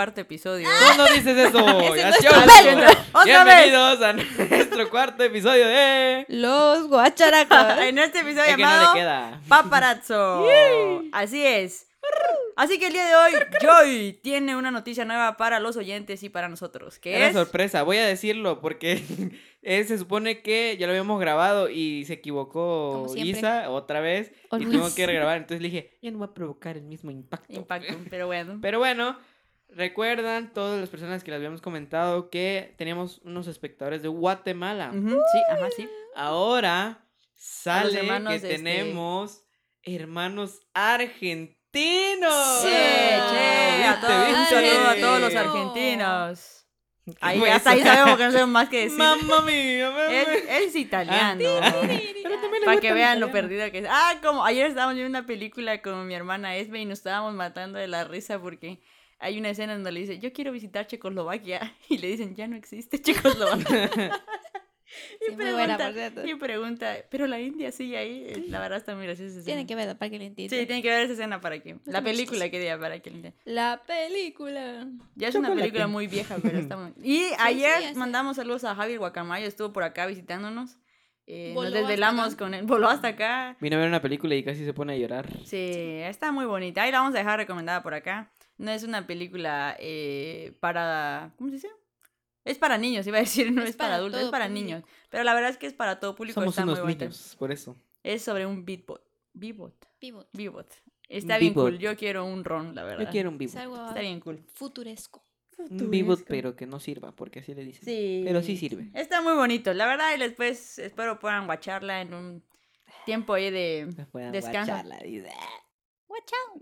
cuarto episodio. Tú no dices eso. Ese no es. Bienvenidos a nuestro cuarto episodio de. Los guacharacos. en este episodio Es que no llamado le queda. Paparazzo. Así es. Así que el día de hoy, Joy tiene una noticia nueva para los oyentes y para nosotros. Que Era es. sorpresa, voy a decirlo porque eh, se supone que ya lo habíamos grabado y se equivocó. Isa otra vez O y tengo que regrabar. Entonces le dije, ya no va a provocar el mismo impacto. Impacto, pero bueno. Pero bueno, recuerdan todas las personas que les habíamos comentado que teníamos unos espectadores de Guatemala. Sí, ajá, sí. Ahora sale que este- tenemos hermanos argentinos. Sí, che, a ¿Viste, todos, un saludo a todos los Argentino. argentinos. ¿Qué Ahí, hasta ahí sabemos que no sabemos más que decir. Mamma mía, mamma Él, es italiano. Pero también le Para que vean lo perdida que es. Ah, como ayer estábamos viendo una película con mi hermana Esme y nos estábamos matando de la risa porque hay una escena donde le dice, yo quiero visitar Checoslovaquia. Y le dicen, ya no existe Checoslovaquia. Sí, muy buena, por cierto. y pregunta, pero la India sigue ahí. Eh, La verdad está muy graciosa esa escena. Tienen que verlo para que lo entiendan. Sí, tienen que ver esa escena para que... La película que diga para que lo entiendan. La película. Ya es una película muy vieja, pero está muy... Y ayer sí, mandamos saludos a Javier Guacamayo, estuvo por acá visitándonos. Eh, nos desvelamos con él. Voló hasta acá. Vino a ver una película y casi se pone a llorar. Sí, está muy bonita. Ahí la vamos a dejar recomendada por acá. No es una película eh, para... ¿Cómo se dice? Es para niños, iba a decir, no es, Es para, para adultos, es para público. niños. Pero la verdad es que es para todo público, Somos está muy unos bonita. niños, por eso. Es sobre un beatbot. Beatbot. Pivot. Beatbot. Está bien cool. Yo quiero un ron, la verdad. Yo quiero un algo Está bien cool. futuresco. Un vivo, pero que no sirva, porque así le dicen. Sí. Pero sí sirve. Está muy bonito. La verdad, y después espero puedan guacharla en un tiempo ahí de Puedan descanso. guacharla,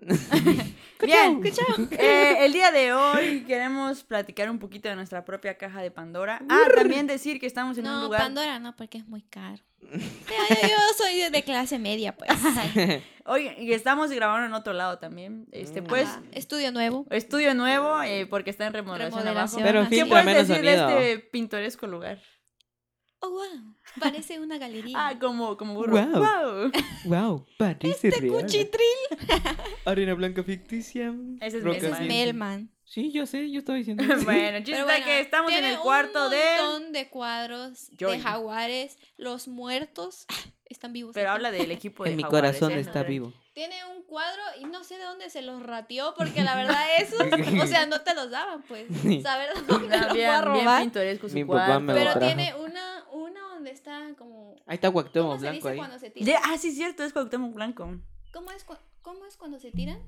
dice. Bien, eh, el día de hoy queremos platicar un poquito de nuestra propia caja de Pandora. Ah, también decir que estamos en un No, lugar. Pandora no, porque es muy caro. Yo soy de- clase media, pues. Hoy y estamos grabando en otro lado también. Este, Mm. pues, Ajá, Estudio nuevo. estudio nuevo eh, porque está en remodelación, Remodelación. abajo. Pero ¿Qué puedes menos decir de este pintoresco lugar? Oh, wow. Parece una galería. Ah, como, como burro. Guau. wow, parece Este real. Cuchitril. Arena blanca ficticia. Ese es rocas Ese es Melman. Sí, yo sé, yo estaba diciendo. bueno, chiste bueno, que estamos en el cuarto un de. montón de cuadros Joy. de jaguares. Los muertos están vivos. Pero habla del equipo de en mi jaguares, corazón ¿eh? está vivo. Tiene un cuadro y no sé de dónde se los ratió porque la verdad eso, o sea, no te los daban, pues. Saber dónde Ah, lo bien, bien robar. pintoresco su Mi me Pero trajo. tiene una, una donde está como. Ahí está Cuauhtémoc ¿Cómo se Blanco dice ahí. cuando se tiran? De- ah, sí, cierto, es Cuauhtémoc Blanco. ¿Cómo es, cu- ¿Cómo es cuando se tiran?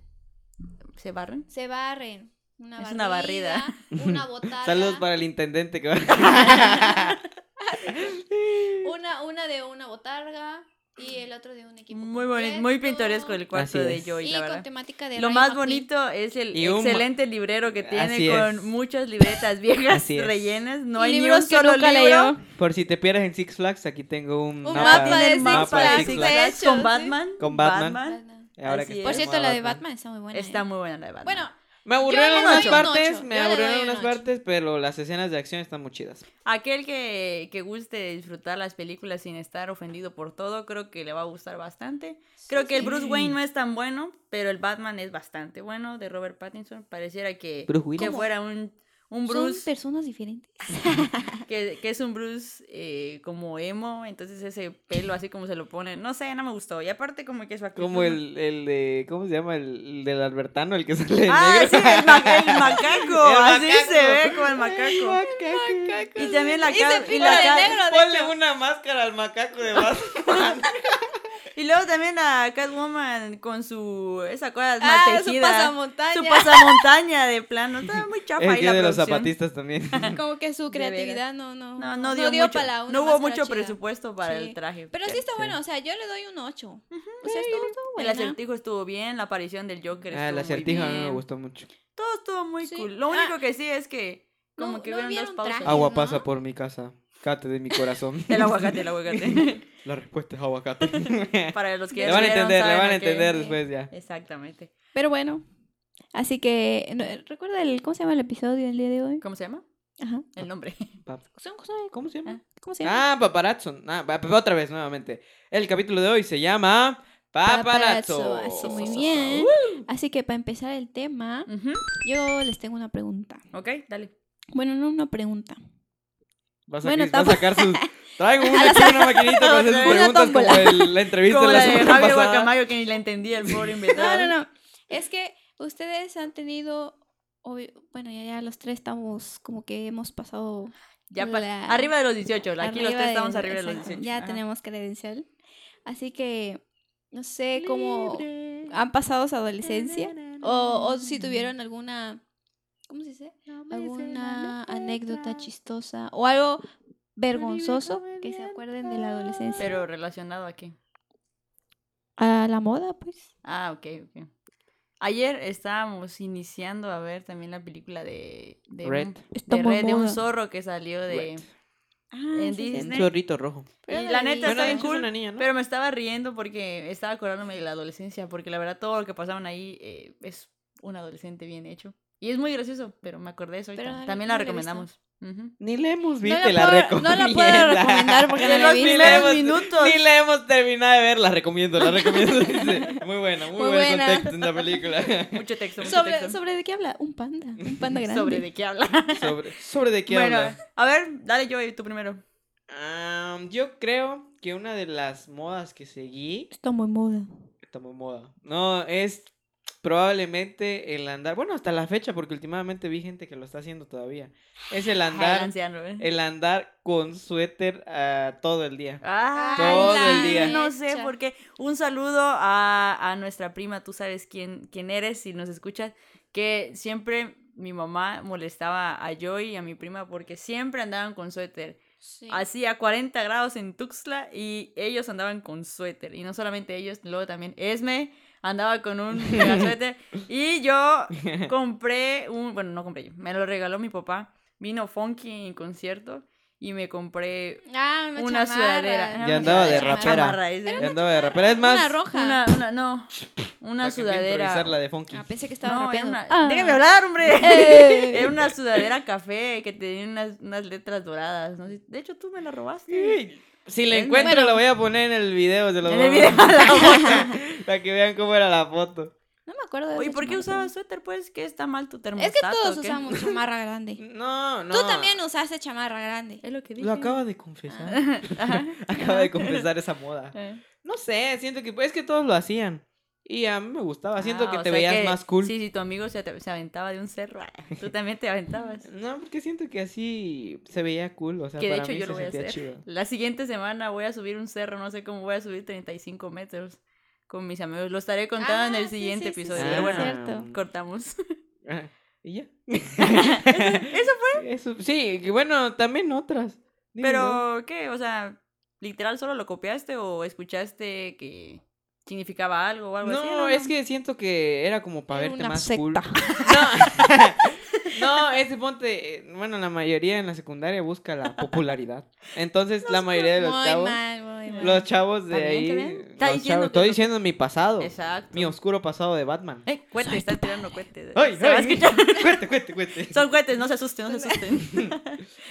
¿Se barren? Se barren. Una Es una barrida. Una botarga. Saludos para el intendente que va. Una, una de una botarga y el otro de un equipo. Muy bonito, muy pintoresco el cuarto Así de. Joy, Y la con verdad. temática de Lo más McQueen. bonito es el Y un ma- excelente librero que tiene Así con es. muchas libretas viejas rellenas. No hay ni un libros que solo nunca libro. leyó. Por si te pierdes en Six Flags, aquí tengo un, Un mapa, mapa de Six mapa de Flags, Six de Flags hecho, con sí. Batman. Con Batman. Batman. Ahora Así que es. Por cierto, la de Batman está muy buena. Está ¿eh? muy buena la de Batman. Bueno, Me aburrió en partes, ocho, me yo aburrió en partes, pero las escenas de acción están muy chidas. Aquel que, que guste disfrutar las películas sin estar ofendido por todo, creo que le va a gustar bastante. Creo que el Bruce Wayne no es tan bueno, pero el Batman es bastante bueno de Robert Pattinson. Pareciera que, que fuera un, un son Bruce, personas diferentes. que, que es un Bruce eh, como emo, entonces ese pelo así como se lo pone, no sé, no me gustó. Y aparte como que su actitud... Como el, el de, ¿cómo se llama? El, el del Albertano, el que sale de Ah, negro. sí, el, ma- el macaco, El así macaco. se ve como el macaco. Macaco. Y también la Y cara... se Y, pinta la de negro, de Ponle hecho. una máscara al macaco de Batman. Y luego también a Catwoman con su... Esa cosa mal Ah, su tejida. pasamontaña. Su pasamontaña de plano. Estaba muy chafa El ahí la de los zapatistas también. Como que su creatividad no, no, No, no dio, mucho. para una no hubo mucho chida. presupuesto para Sí. el traje. Pero sí está Sí. bueno, o sea, yo le doy un 8. O sea, estuvo, estuvo El buena. acertijo estuvo bien, la aparición del Joker Ah, el acertijo a mí me gustó mucho. Todo estuvo muy Sí. cool. Lo Ah. único que sí es que como No- que no hubieron dos pausas. traje. Agua ¿no? pasa por mi casa. Cate de mi corazón. El aguacate, el aguacate. La respuesta es aguacate. para los que ya le van a entender, le van a entender después ya. Exactamente. Pero bueno. Así que, ¿recuerda el, cómo se llama el episodio del día de hoy? ¿Cómo se llama? Ajá. El nombre. ¿Cómo se- ¿Cómo se llama? ¿Cómo se llama? Ah, paparazzo. Ah, otra vez, nuevamente. El capítulo de hoy se llama Paparazzo. Así muy bien. Así que para empezar el tema, Ujú. yo les tengo una pregunta. Ok, dale. Bueno, no una pregunta. Vas a, Bueno, va a tampoco- sacar sus. Traigo una, aquí, una maquinita para hacer sus preguntas como el- la entrevista Como de la la de semana Javier pasada. Guacamayo que ni la entendía el pobre No, invitado. no, no. Es que ustedes han tenido, obvio- bueno, ya, ya los tres estamos como que hemos pasado Ya La- Arriba de los 18. Aquí los tres estamos de- arriba de los exacto, 18. Ya Ajá. tenemos credencial. Así que no sé cómo han pasado su adolescencia o, o si tuvieron alguna, ¿cómo se dice? Alguna anécdota chistosa o algo vergonzoso que se acuerden de la adolescencia. Pero relacionado a qué. A la moda, pues. Ah, ok, ok. Ayer estábamos iniciando a ver también la película de, de, Red. Un, de, Red, de un zorro que salió de... Ah, en sí, Disney. Un zorrito rojo. Pero Y no la neta está bien cool. una niña, ¿no? Pero me estaba riendo porque estaba acordándome de la adolescencia, porque la verdad todo lo que pasaban ahí eh, es un adolescente bien hecho. Y es muy gracioso, pero me acordé de eso ahorita. Pero También no la la recomendamos. Ujú. Ni le hemos No visto la la recomiendo. no la puedo recomendar porque no De la los he visto. primeros minutos. Ni la hemos terminado de ver, la recomiendo, la recomiendo. Muy buena, muy, Muy buen buena. contexto en la película. Mucho texto, mucho ¿Sobre, texto. ¿Sobre de qué habla? Un panda. Un panda grande. Sobre de qué habla. sobre, sobre de qué bueno, habla. a ver, dale yo tú primero. Yo creo que una de las modas que seguí Está muy moda. está muy moda. No, es probablemente el andar. Bueno, hasta la fecha, porque últimamente vi gente que lo está haciendo todavía. Es el andar, anciano, ¿eh? el andar con suéter ah, todo el día. Ay, Todo el día. No sé Mecha. por qué. Un saludo a, a nuestra prima, tú sabes quién, quién eres si nos escuchas, que siempre mi mamá molestaba a Joy y a mi prima porque siempre andaban con suéter. Sí. Hacía 40 grados en Tuxtla y ellos andaban con suéter. Y no solamente ellos, luego también Esme andaba con un suéter. Y yo compré un, bueno, no compré yo, me lo regaló mi papá. Vino Funky en concierto y me compré Ah, una, una sudadera. Ya andaba de rapera. Ya andaba de rapera. Es más, Una roja. Una, una, no, una para sudadera. la de Funky. Ah, pensé que estaba No, rapeando. una... Ah. Déjame hablar, hombre. Eh. Era una sudadera café que tenía unas, unas letras doradas. No De hecho, tú me la robaste. Uy, Si la encuentro, bueno. la voy a poner en el video. Se los En voy el a- video, la. Para que vean cómo era la foto. No me acuerdo de Oye, esa ¿por qué usabas suéter? Pues que está mal tu termostato. Es que todos usamos chamarra grande. No, no. Tú también usaste chamarra grande. Es lo que dije. Lo acaba de confesar. Ajá. acaba de confesar esa moda. Eh. No sé, siento que es que todos lo hacían. Y a mí me gustaba. Siento Ah, que te veías que- más cool. Sí, si tu amigo se, te- se aventaba de un cerro, tú también te aventabas. No, porque siento que así se veía cool. O sea, que de para hecho mí yo se lo voy a hacer. chido. La siguiente semana voy a subir un cerro, no sé cómo voy a subir 35 metros con mis amigos. Lo estaré contando en Ah, el sí, siguiente sí, sí, episodio. sí, pero bueno, cierto. cortamos. Ajá, Y ya. ¿Eso fue? Eso, sí, que bueno, también otras. Pero, ¿qué? O sea, ¿literal solo lo copiaste o escuchaste que significaba algo o algo así? No, es que siento que era como para Era verte una más secta. cool. No, no, ese ponte, eh, bueno, la mayoría en la secundaria busca la popularidad. Entonces, la mayoría de los muy chavos, mal, muy mal. los chavos de ahí, los diciendo chavos- que estoy diciendo mi pasado, Exacto. mi oscuro pasado de Batman. ¡Eh, cuete! Está tirando cohetes. ¡Ay, ay! Cuente, cuente, cuente. Son cohetes, no se asusten, no se asusten.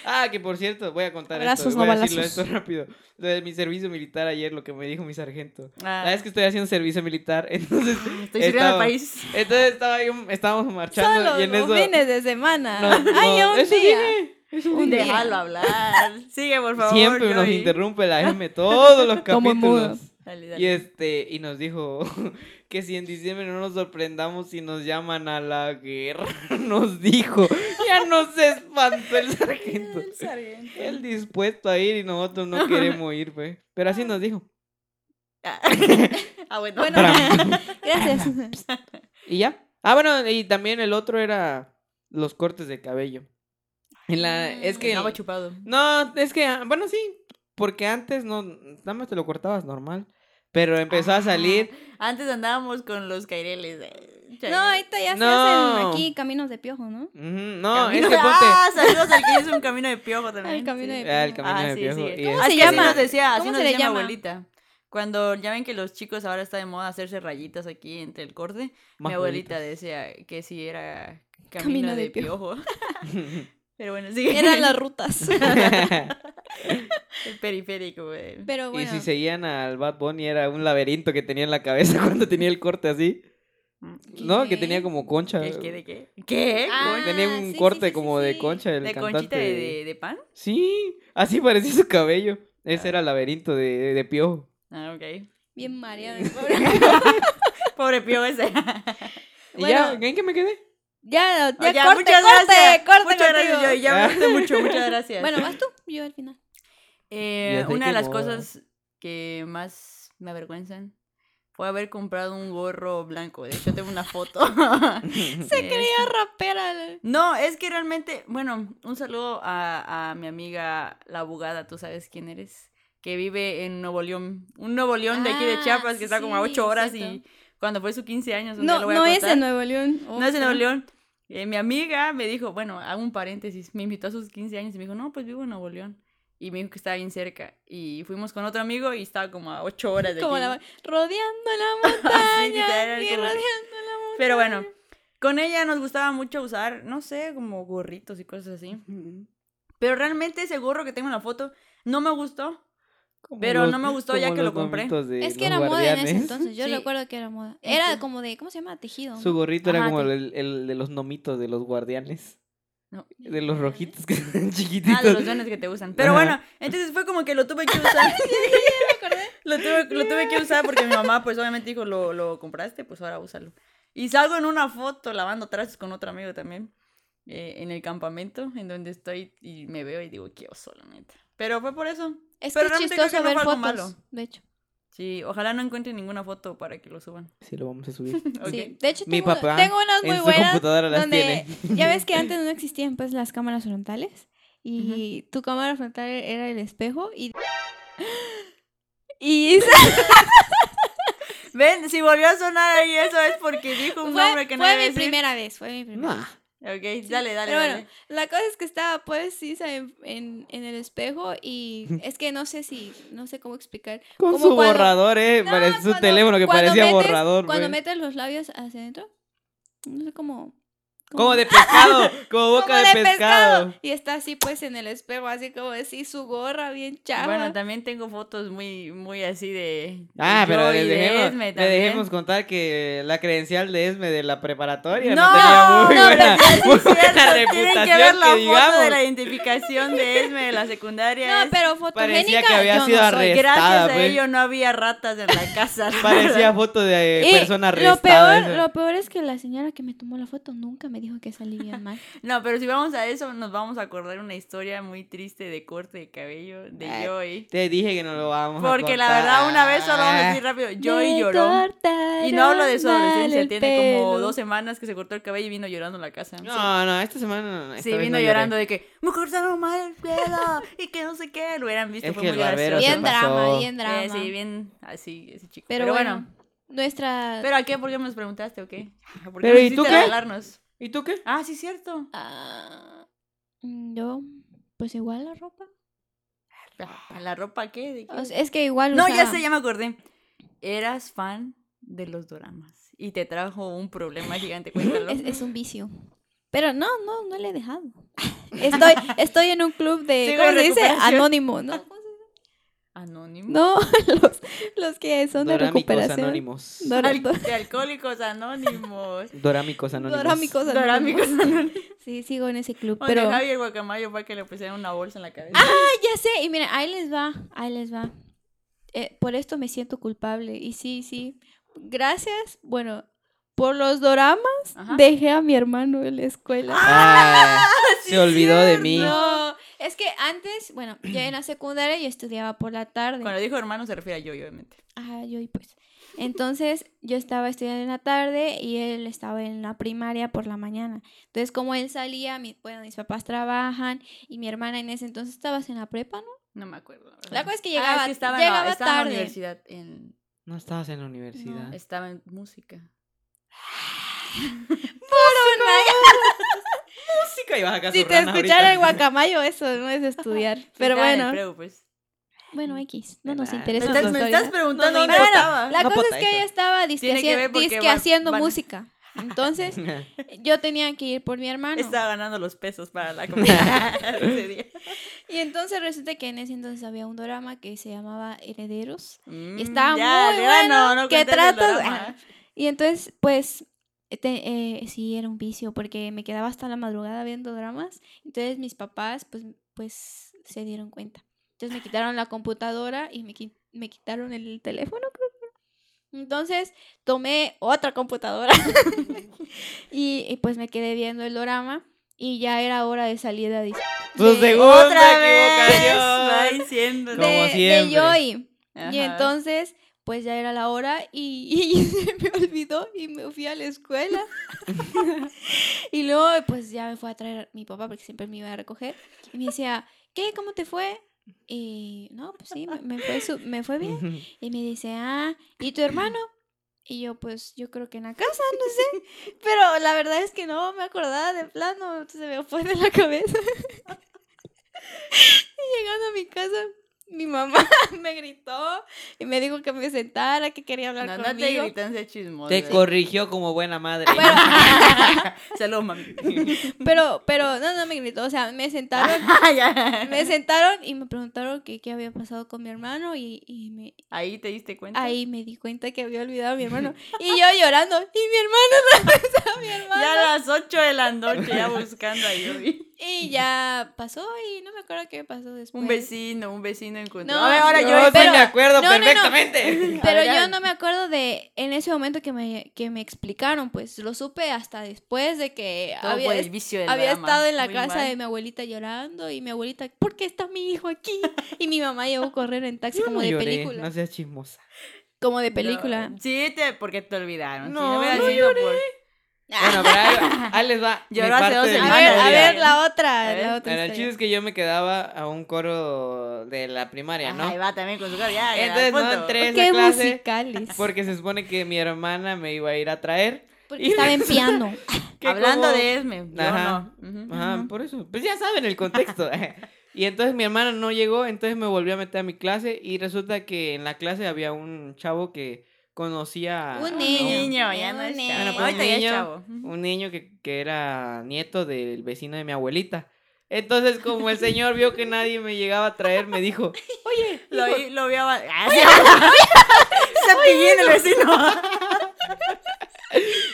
Ah, que por cierto, voy a contar Abrazos, esto. no Voy a decirlo balazos. esto rápido. Lo de mi servicio militar ayer, lo que me dijo mi sargento. Ah, La vez que estoy haciendo servicio militar, entonces, estoy sirviendo al estaba- país. entonces estaba yo, estábamos marchando Solo y en eso... fines de semana. No, Ay, un día. Un día. Déjalo hablar. Sigue, por favor. Siempre nos interrumpe la M todos los capítulos. Dale, dale. Y este, y nos dijo que si en diciembre no nos sorprendamos si nos llaman a la guerra, nos dijo. Ya no se espantó el sargento. El sargento. Él dispuesto a ir y nosotros no queremos ir, pues. Pero así nos dijo. Ah, Ah, bueno. Bueno, gracias. Y ya. Ah, bueno, y también el otro era los cortes de cabello. En la, es que Estaba chupado. No, es que, ah, bueno, sí, porque antes no, nada más te lo cortabas normal, pero empezó a salir, Ah, Antes andábamos con los caireles. eh, No, ahorita ya se hacen aquí caminos de piojo, ¿no? Ujú, no, Camino es que de- ponte, Ah, saludos al que hizo un camino de piojo también. El camino sí. de Ah, el piojo. camino Ah, de sí, piojo, sí. ¿Cómo se llama? nos decía, así ¿Cómo nos se le decía mi llama? abuelita. Cuando ya ven que los chicos ahora está de moda hacerse rayitas aquí entre el corte, Más mi abuelita decía que sí era camino, Camino de, de piojo. piojo. Pero bueno, sí. Eran las rutas. El periférico, güey. Pero Y bueno. si seguían al Bad Bunny era un laberinto que tenía en la cabeza cuando tenía el corte así. No, que tenía como concha. ¿El qué de qué? ¿Qué? Ah, Tenía un sí, corte sí, sí, como de sí. concha el ¿De cantante. conchita de, de, de pan? Sí, así parecía su cabello. Ese era el laberinto de, de, de piojo. Ah, ok. Bien mareada. el pobre. Pobre pío ese. ¿Y Bueno. ya? ¿En qué me quedé? Ya, ya, Ya, corte, muchas corte, gracias. corte Muchas gracias. Yo, ya me mucho, muchas gracias. Bueno, vas tú, yo al final. Eh, una de las cosas que más me avergüenzan fue haber comprado un gorro blanco. De hecho, tengo una foto. Se de creía esto. rapera. No, es que realmente, bueno, un saludo a, a mi amiga la abogada, tú sabes quién eres, que vive en Nuevo León. Un Nuevo León de aquí de Ah, Chiapas que sí, está como a ocho horas cierto. y cuando fue su 15 años, No, no a es en Nuevo León. No es en Nuevo. León. Eh, mi amiga me dijo, bueno, hago un paréntesis, me invitó a sus 15 años y me dijo, no, pues vivo en Nuevo León. Y me dijo que estaba bien cerca. Y fuimos con otro amigo y estaba como a 8 horas de Como aquí. la rodeando la Sí, montaña. y como- rodeando la montaña. Pero bueno, con ella nos gustaba mucho usar, no sé, como gorritos y cosas así. Pero realmente ese gorro que tengo en la foto no me gustó. Como Pero no me gustó ya como que lo los compré. Es que los era moda en ese entonces. Yo Sí. recuerdo que era moda. Era como de, ¿cómo se llama? Tejido. Su gorrito era Ajá, como te- el, el de los nomitos de los guardianes. No. De los rojitos que son chiquititos. Ah, de los dones que te gustan. Pero Ajá. bueno, entonces fue como que lo tuve que usar. lo, tuve, lo tuve que usar porque mi mamá, pues obviamente dijo, lo, lo compraste, pues ahora úsalo. Y salgo en una foto lavando trastes con otro amigo también. eh, en el campamento en donde estoy y me veo y digo, qué oso, la neta. Pero fue por eso. Es Pero que es chistoso que no ver fotos. malo. De hecho. Sí, ojalá no encuentren ninguna foto para que lo suban. Sí, lo vamos a subir. Sí. De hecho, Mi tengo, papá tengo unas muy en su buenas. computadora las donde, tiene. ya ves que antes no existían pues las cámaras frontales. Y tu cámara frontal era el espejo. Y. Y Ven, si volvió a sonar ahí eso es porque dijo un fue, nombre que no fue mi decir. primera vez. Fue mi primera Nah. vez. Ok, dale, dale, Pero dale. bueno, la cosa es que estaba pues Isa en, en, en el espejo y es que no sé si, no sé cómo explicar. Con Como su cuando- borrador, eh. No, parece su cuando- teléfono que parecía metes- borrador. Cuando pues. metes los labios hacia adentro, no sé cómo. Como de pescado, como boca como de, pescado. Y está así pues en el espejo, así como así su gorra bien chava. Bueno, también tengo fotos muy, muy así de. Ah, de pero y de dejemos, Esme le dejemos contar que la credencial de Esme de la preparatoria no, No, tenía muy no, buena, pero muy cierto, buena reputación que ver la foto digamos. de la identificación de Esme de la secundaria. no, pero fotogénica que había yo sido no soy. arrestada. Gracias a pues. ello no había ratas en la casa. Parecía foto de Y persona lo arrestada. peor, esa. lo peor es que la señora que me tomó la foto nunca me dijo que salí bien mal. No, pero si vamos a eso, nos vamos a acordar una historia muy triste de corte de cabello de Ay, Joy. Te dije que no lo vamos a Porque la verdad, una vez solo vamos a decir rápido, Joy Me lloró. Y no hablo de cortaron adolescencia, tiene como dos semanas que se cortó el cabello y vino llorando a la casa. No, no, esta semana no. esta Sí, vino no llorando de que me cortaron mal el pelo y que no sé qué. Lo hubieran visto, Es fue que muy gracioso. Bien drama, bien drama. Eh, sí, bien así, ese chico. Pero, Pero, bueno, bueno. nuestra... ¿Pero a qué? ¿Por qué me los preguntaste o qué? ¿Por qué Pero, nos ¿y tú qué? regalarnos? ¿Y tú qué? Ah, sí, cierto. Ah, mm, yo, pues igual la ropa. ¿Para la ropa qué? ¿De qué? O sea, es que igual no, ya sé, ya me acordé. Eras fan de los doramas y te trajo un problema gigante. Cuéntalo. Es, es un vicio. Pero no, no, no le he dejado. Estoy, estoy en un club de, ¿cómo se dice? Anónimo, ¿no? Anónimo. No, los, los que son de Dorámicos recuperación. anónimos. Dor- Al- dor- de alcohólicos anónimos. Dorámicos anónimos. Dorámicos anónimos. Dorámicos anónimos. Sí, sigo en ese club. Donde Pero, Javier Guacamayo fue que le pusieron una bolsa en la cabeza. Ah, ya sé. Y miren, ahí les va, ahí les va. Eh, por esto me siento culpable. Y sí, sí. Gracias, bueno, por los doramas Ajá. dejé a mi hermano en la escuela. Ah, se olvidó de mí. No, es que antes, bueno, ya en la secundaria yo estudiaba por la tarde. Cuando dijo hermano se refiere a yo, obviamente. Ah, yo y pues. Entonces, yo estaba estudiando en la tarde y él estaba en la primaria por la mañana. Entonces, como él salía, mi, bueno, mis papás trabajan y mi hermana en ese entonces estabas en la prepa, ¿no? No me acuerdo. La, verdad. La cosa es que Ah, llegaba, es que estaba, en la- llegaba estaba en la tarde. universidad. En, No estabas en la universidad. estaba en música. música y vas acá Si te escuchara el guacamayo, eso no es estudiar. Pero bueno, pues. bueno, X, no nos Nah, Me interesa estás, me estás preguntando No, dónde estaba. la No cosa es que ella estaba disque, haci- haciendo van- música. Entonces, yo tenía que ir por mi hermano. Estaba ganando los pesos para la comida. Y entonces resulta que en ese entonces había un drama que se llamaba Herederos. Mm, Y estaba ya, muy ya, bueno. no, no que cuentes Y entonces, pues, te- eh, sí, era un vicio porque me quedaba hasta la madrugada viendo dramas. Entonces mis papás, pues, pues, se dieron cuenta. Entonces me quitaron la computadora y me, me quitaron el teléfono, creo. Entonces tomé otra computadora y, y, pues me quedé viendo el drama y ya era hora de salida de, Tu de- segunda Otra vez va diciendo. Como de, de siempre. Joy. Y entonces, pues ya era la hora y, y se me olvidó y me fui a la escuela. y luego, pues ya me fue a traer mi papá porque siempre me iba a recoger. Y me decía, ¿qué? ¿Cómo te fue? Y no, pues sí, me, me fue, me fue bien. Y me dice, ah, ¿y tu hermano? Y yo, pues, yo creo que en la casa, no sé. Pero la verdad es que no me acordaba de plano, se me fue de la cabeza. y llegando a mi casa, mi mamá me gritó y me dijo que me sentara, que quería hablar No, no te conmigo. gritan, sea chismoso. Te corrigió como buena madre. Saludos, mami. pero, pero, no, no me gritó, o sea, me sentaron, Ya. me sentaron y me preguntaron que qué había pasado con mi hermano y, y me, Ahí te diste cuenta. ahí me di cuenta que había olvidado a mi hermano. Y yo llorando, y mi hermano, ¿dónde está mi hermano? Ya a las 8 de la noche, ya buscando a Yuri. Y ya pasó y no me acuerdo qué pasó después. Un vecino, un vecino No, a ver, ahora Yo yo. pero- me acuerdo no, no, no. perfectamente. Pero yo no me acuerdo de en ese momento que me, que me explicaron, pues lo supe hasta después de que Todo había, por el est- vicio del había drama. estado en la casa mal. de mi abuelita llorando y mi abuelita, ¿por qué está mi hijo aquí? Y mi mamá llevó a correr en taxi Yo como no de lloré, película. No seas chismosa. Como de No, película. sí, te, porque te olvidaron. No, si no, hubiera no por- Bueno, pero ahí, ahí les va. mi Lloró hace parte dos mi A semanas, ver, a ver la otra, la otra Bueno, el chiste es que yo me quedaba a un coro de la primaria, ¿no? Ahí va también con su cara. Ya, ya, Entonces no entré a esa Qué clase musicales. porque se supone que mi hermana me iba a ir a traer. Porque estaba en piano. Hablando como- de Esme. Yo Ajá. no. Ujú. Ajá, por eso. Pues ya saben el contexto. y entonces mi hermana no llegó, entonces me volví a meter a mi clase y resulta que en la clase había un chavo que conocía a Un Un niño. ya no Un es niño. chavo. Bueno, pues, Ahorita un niño, chavo. Ujú. un niño que, que era nieto del vecino de mi abuelita. Entonces, como el señor vio que nadie me llegaba a traer, me dijo, oye, Lo, hijo, vi- lo vi a... ¡Ah, sí! Cepillín el vecino.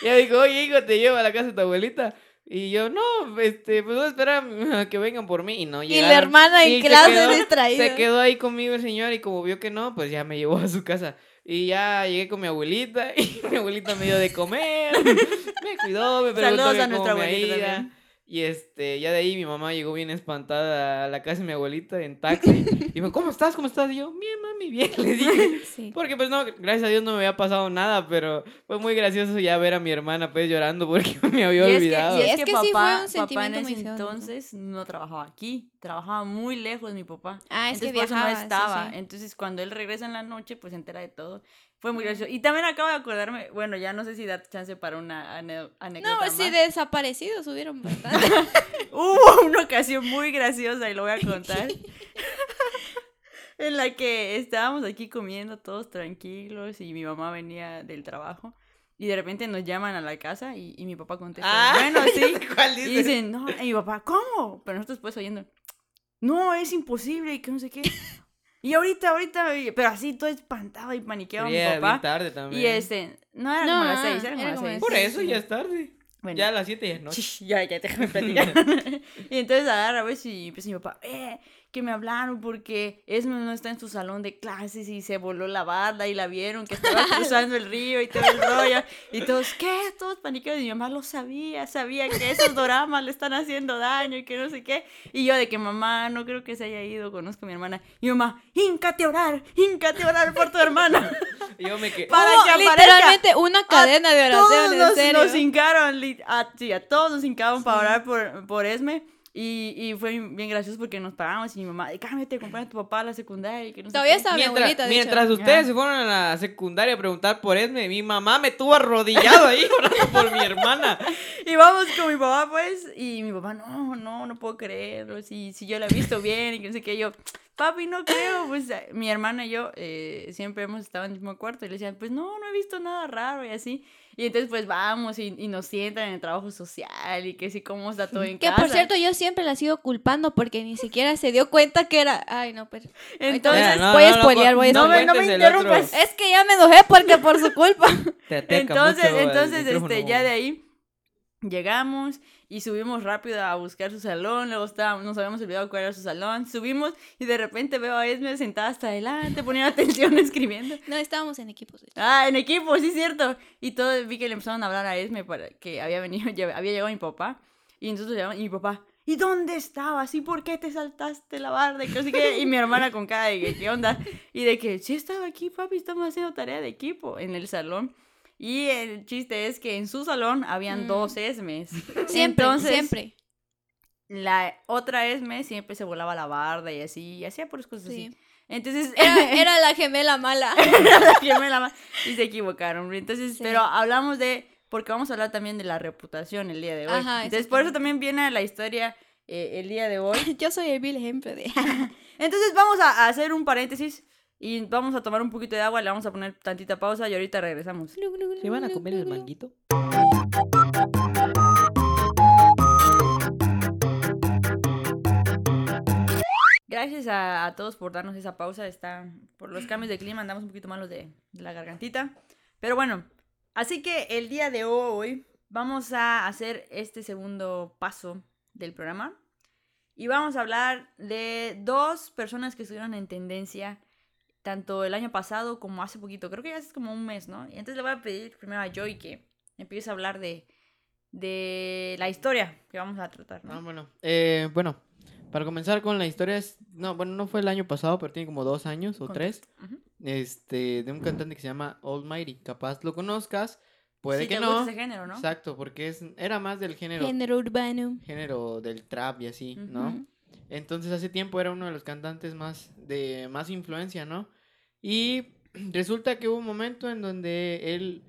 ya dijo, oye, hijo, te llevo a la casa de tu abuelita. Y yo, no, este, pues voy a esperar a que vengan por mí. Y no Y llegaron. la hermana Y en se clase quedó- distraída. Se quedó ahí conmigo el señor y como vio que no, pues ya me llevó a su casa. Y ya llegué con mi abuelita y mi abuelita me dio de comer, me cuidó, me preguntó Saludos a nuestra abuelita. Y este, ya de ahí mi mamá llegó bien espantada a la casa de mi abuelita en taxi. Y me dijo, ¿cómo estás? ¿Cómo estás? Y yo, bien, mami, bien, le dije. Sí. Porque pues no, gracias a Dios no me había pasado nada, pero fue muy gracioso ya ver a mi hermana pues llorando porque me había Y es que, olvidado. y es Es que que sí fue papá, un papá en sentimiento ese entonces no trabajaba aquí, trabajaba muy lejos mi papá. Ah, es que Entonces por eso viajaba. no sí, estaba. sí. Entonces cuando él regresa en la noche, pues se entera de todo. Fue muy gracioso. Y también acabo de acordarme, bueno, ya no sé si da chance para una anécdota No, pues sí, más. desaparecidos hubieron bastante. Hubo una ocasión muy graciosa y lo voy a contar. en la que estábamos aquí comiendo todos tranquilos y mi mamá venía del trabajo. Y de repente nos llaman a la casa y, y mi papá contesta, Ah, bueno, sí. ¿Cuál Y dicen, no, y mi papá, ¿cómo? Pero nosotros pues oyendo, no, es imposible y que no sé qué. Y ahorita, ahorita, pero así todo espantado y paniqueado mi bien papá. tarde también. Y este, no era No, como las seis, era como era las como seis. Por eso ya es tarde. Bueno. Ya a las 7 ya es noche. Shh, Ya, ya, déjame platicar. y entonces agarra, pues, y empieza mi papá, eh, que me hablaron porque Esme no está en su salón de clases y se voló la barda y la vieron que estaba cruzando el río y todo el rollo. Y todos, ¿qué? Todos paniqueados. Y mi mamá lo sabía, sabía que esos doramas le están haciendo daño y que no sé qué. Y yo de que mamá, no creo que se haya ido, conozco a mi hermana. Y mi mamá, híncate a orar, híncate a orar por tu hermana. Yo me quedé. Para Hubo que literalmente una cadena de Todos oraciones, nos, en serio. nos hincaron, a, sí, a todos nos hincaban para orar por, por Esme. Y, y fue bien gracioso porque nos paramos y mi mamá, cámbiate, acompaña a tu papá a la secundaria. y Que no Todavía qué". estaba mi Mientras, abuelita, mientras ustedes se fueron a la secundaria a preguntar por Esme, mi mamá me tuvo arrodillado ahí por mi hermana. Y vamos con mi papá, pues, y mi papá, no, no, no puedo creerlo, si, si yo la he visto bien y que no sé qué, yo, papi, no creo. Pues mi hermana y yo eh, siempre hemos estado en el mismo cuarto y le decían, pues no, no he visto nada raro y así. Y entonces pues vamos y, y nos sientan en el trabajo social y que sí, cómo está todo en Que casa. por cierto, yo siempre la sigo culpando porque ni siquiera se dio cuenta que era. Ay, no, pero. Entonces, Mira, no, voy a spoilear, voy a no, me, no me interrumpas. Es que ya me enojé porque por su culpa. Te Entonces, entonces, este, ya de ahí llegamos y subimos rápido a buscar su salón, luego estábamos, nos habíamos olvidado cuál era su salón, subimos y de repente veo a Esme sentada hasta adelante, poniendo atención escribiendo. No, estábamos en equipos. de hecho. Ah, en equipo, sí cierto. Y todo, vi que le empezaron a hablar a Esme para que había venido, ya había llegado mi papá. Y entonces le llaman, y mi papá, ¿y dónde estabas? ¿Y por qué te saltaste la barda? Y, que y mi hermana con cara de que, ¿qué onda? Y de que, sí estaba aquí, papi, estamos haciendo tarea de equipo en el salón. Y el chiste es que en su salón habían Mm. dos Esmes. Siempre, Entonces, siempre. La otra Esme siempre se volaba la barda y así, y hacía puras cosas Sí. así. Entonces, Era, era la gemela mala. la gemela más. Y se equivocaron. Entonces, Sí. pero hablamos de. Porque vamos a hablar también de la reputación el día de hoy. Ajá, Entonces, por eso también viene la historia eh, el día de hoy. Yo soy el vil ejemplo de. Entonces, vamos a, a hacer un paréntesis y vamos a tomar un poquito de agua. Le vamos a poner tantita pausa y ahorita regresamos. ¿Se van a comer el manguito? Gracias a, a todos por darnos esa pausa. Está, por los cambios de clima andamos un poquito malos de, de la gargantita. Pero bueno, así que el día de hoy vamos a hacer este segundo paso del programa. Y vamos a hablar de dos personas que estuvieron en tendencia tanto el año pasado como hace poquito. Creo que ya es como un mes, ¿no? Y entonces le voy a pedir primero a Joy que empiece a hablar de, de la historia que vamos a tratar, Ah, ¿no? bueno. Eh, bueno, para comenzar con la historia es... No, bueno, no fue el año pasado, pero tiene como dos años o tres. Ujú. Este, de un cantante que se llama Almighty. Capaz lo conozcas, puede que te no. gusta ese género, ¿no? Exacto, porque es, era más del género, Género urbano. género del trap y así, ¿no? Entonces hace tiempo era uno de los cantantes más de más influencia, ¿no? Y resulta que hubo un momento en donde él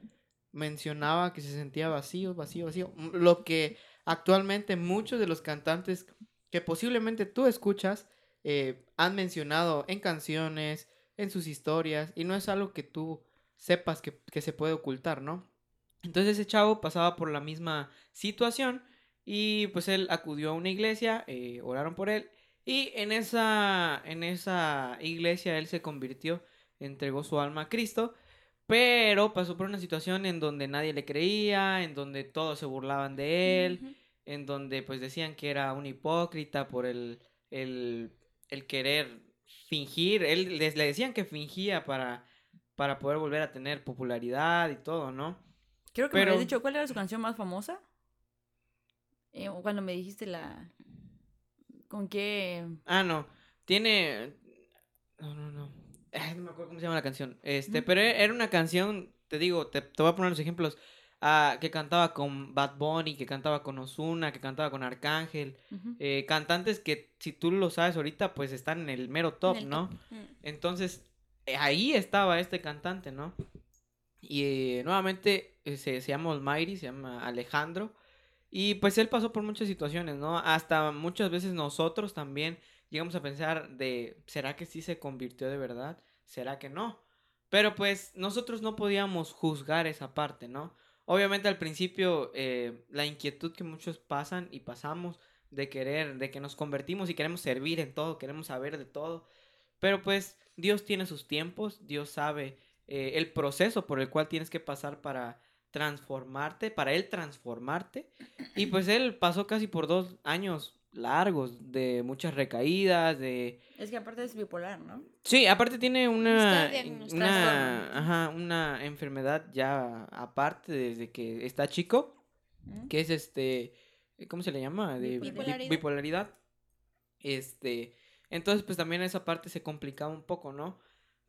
mencionaba que se sentía vacío, vacío, vacío. Lo que actualmente muchos de los cantantes que posiblemente tú escuchas eh, han mencionado en canciones, en sus historias, y no es algo que tú sepas que, que se puede ocultar, ¿no? Entonces ese chavo pasaba por la misma situación y pues él acudió a una iglesia, eh, oraron por él y en esa, en esa iglesia él se convirtió, entregó su alma a Cristo, pero pasó por una situación en donde nadie le creía, en donde todos se burlaban de él, en donde pues decían que era un hipócrita por el, el, el querer fingir, él les, le decían que fingía para, para poder volver a tener popularidad y todo, ¿no? Creo que me Pero- habías dicho cuál era su canción más famosa. Eh, cuando me dijiste la. ¿Con qué? Ah, no. Tiene. No, no, no. No me acuerdo cómo se llama la canción. Este, pero e- era una canción, te digo, te, te voy a poner los ejemplos. ah, que cantaba con Bad Bunny, que cantaba con Ozuna, que cantaba con Arcángel. Eh, cantantes que, si tú lo sabes ahorita, pues están en el mero top, el ¿no? top. Mm. Entonces, eh, ahí estaba este cantante, ¿no? Y eh, nuevamente se, se llama Almighty, se llama Alejandro. Y pues él pasó por muchas situaciones, ¿no? Hasta muchas veces nosotros también llegamos a pensar de, ¿será que sí se convirtió de verdad? ¿Será que no? Pero pues nosotros no podíamos juzgar esa parte, ¿no? Obviamente al principio eh, la inquietud que muchos pasan y pasamos de querer, de que nos convertimos y queremos servir en todo, queremos saber de todo. Pero pues Dios tiene sus tiempos, Dios sabe eh, el proceso por el cual tienes que pasar para transformarte, para Él transformarte. Y pues Él pasó casi por dos años largos de muchas recaídas, de... Es que aparte es bipolar, ¿no? Sí, aparte tiene una, una, ajá, una enfermedad ya aparte desde que está chico, que es este, ¿cómo se le llama? De bi- Bipolaridad. bipolaridad. Este, entonces pues también esa parte se complicaba un poco, ¿no?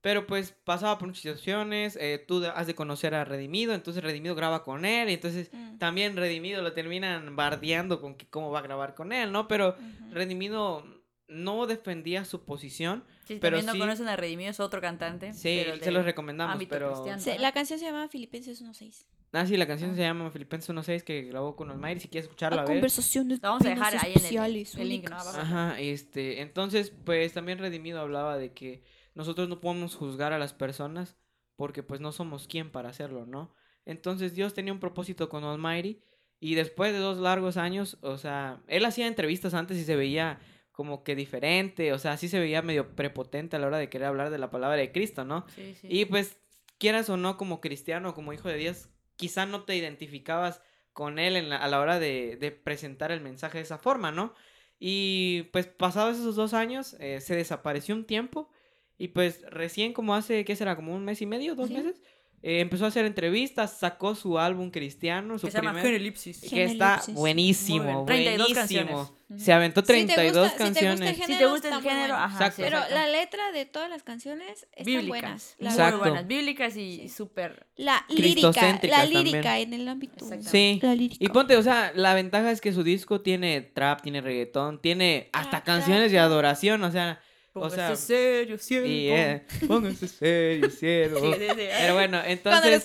Pero pues pasaba por muchas situaciones, eh, tú has de conocer a Redimido, entonces Redimido graba con él, y entonces Mm. también Redimido lo terminan bardeando con que cómo va a grabar con él, ¿no? Pero. Redimido no defendía su posición. Sí, si pero también no sí- conocen a Redimido, es otro cantante. Sí, pero se los recomendamos, pero... Se- la canción se llama Filipenses 1.6. Ah, sí, la canción se llama Filipenses 1.6 que grabó con Olmairi, si quieres escucharla, a ver. conversaciones La vamos a dejar ahí en el- especiales, el link, ¿no? Ajá, este, entonces, pues también Redimido hablaba de que nosotros no podemos juzgar a las personas porque pues no somos quien para hacerlo, ¿no? Entonces Dios tenía un propósito con Almighty y después de dos largos años, o sea, él hacía entrevistas antes y se veía como que diferente, o sea, sí se veía medio prepotente a la hora de querer hablar de la palabra de Cristo, ¿no? Sí, sí. Y pues, quieras o no, como cristiano, como hijo de Dios, quizá no te identificabas con él en la- a la hora de, de presentar el mensaje de esa forma, ¿no? Y pues pasados esos dos años, eh, se desapareció un tiempo y pues recién como hace, ¿qué será? Como un mes y medio, dos Sí. meses, eh, empezó a hacer entrevistas, sacó su álbum cristiano, su que se llama primer... Genelipsis. Que está buenísimo, 32 buenísimo. Se aventó Si te 32 gusta- si te gusta el canciones. Si te gusta el género, bueno. ajá. Sí, Pero exacto. la letra de todas las canciones están bíblicas. buenas. La, Muy buenas. Bíblicas y Sí. súper. la lírica, la también. lírica en el ámbito. Sí. La lírica. Y ponte, o sea, la ventaja es que su disco tiene trap, tiene reggaetón, tiene hasta Trap, canciones de adoración, o sea, Póngase sea, serio, y eh, póngase serio, siervo. Sí, sí, sí. Pero bueno, Cuando lo entonces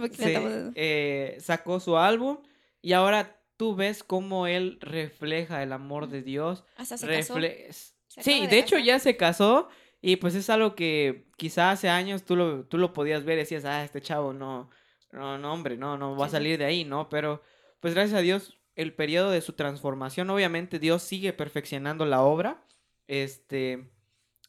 por qué sí, cantamos eso. eh, sacó su álbum y ahora tú ves cómo él refleja el amor de Dios. Hasta se casó. Se Sí, de de hecho ya se casó y pues es algo que quizá hace años tú lo, tú lo podías ver y decías, ah, este chavo no, no, no, hombre, no, no va a salir de ahí, ¿no? Pero pues gracias a Dios, el periodo de su transformación, obviamente Dios sigue perfeccionando la obra, este,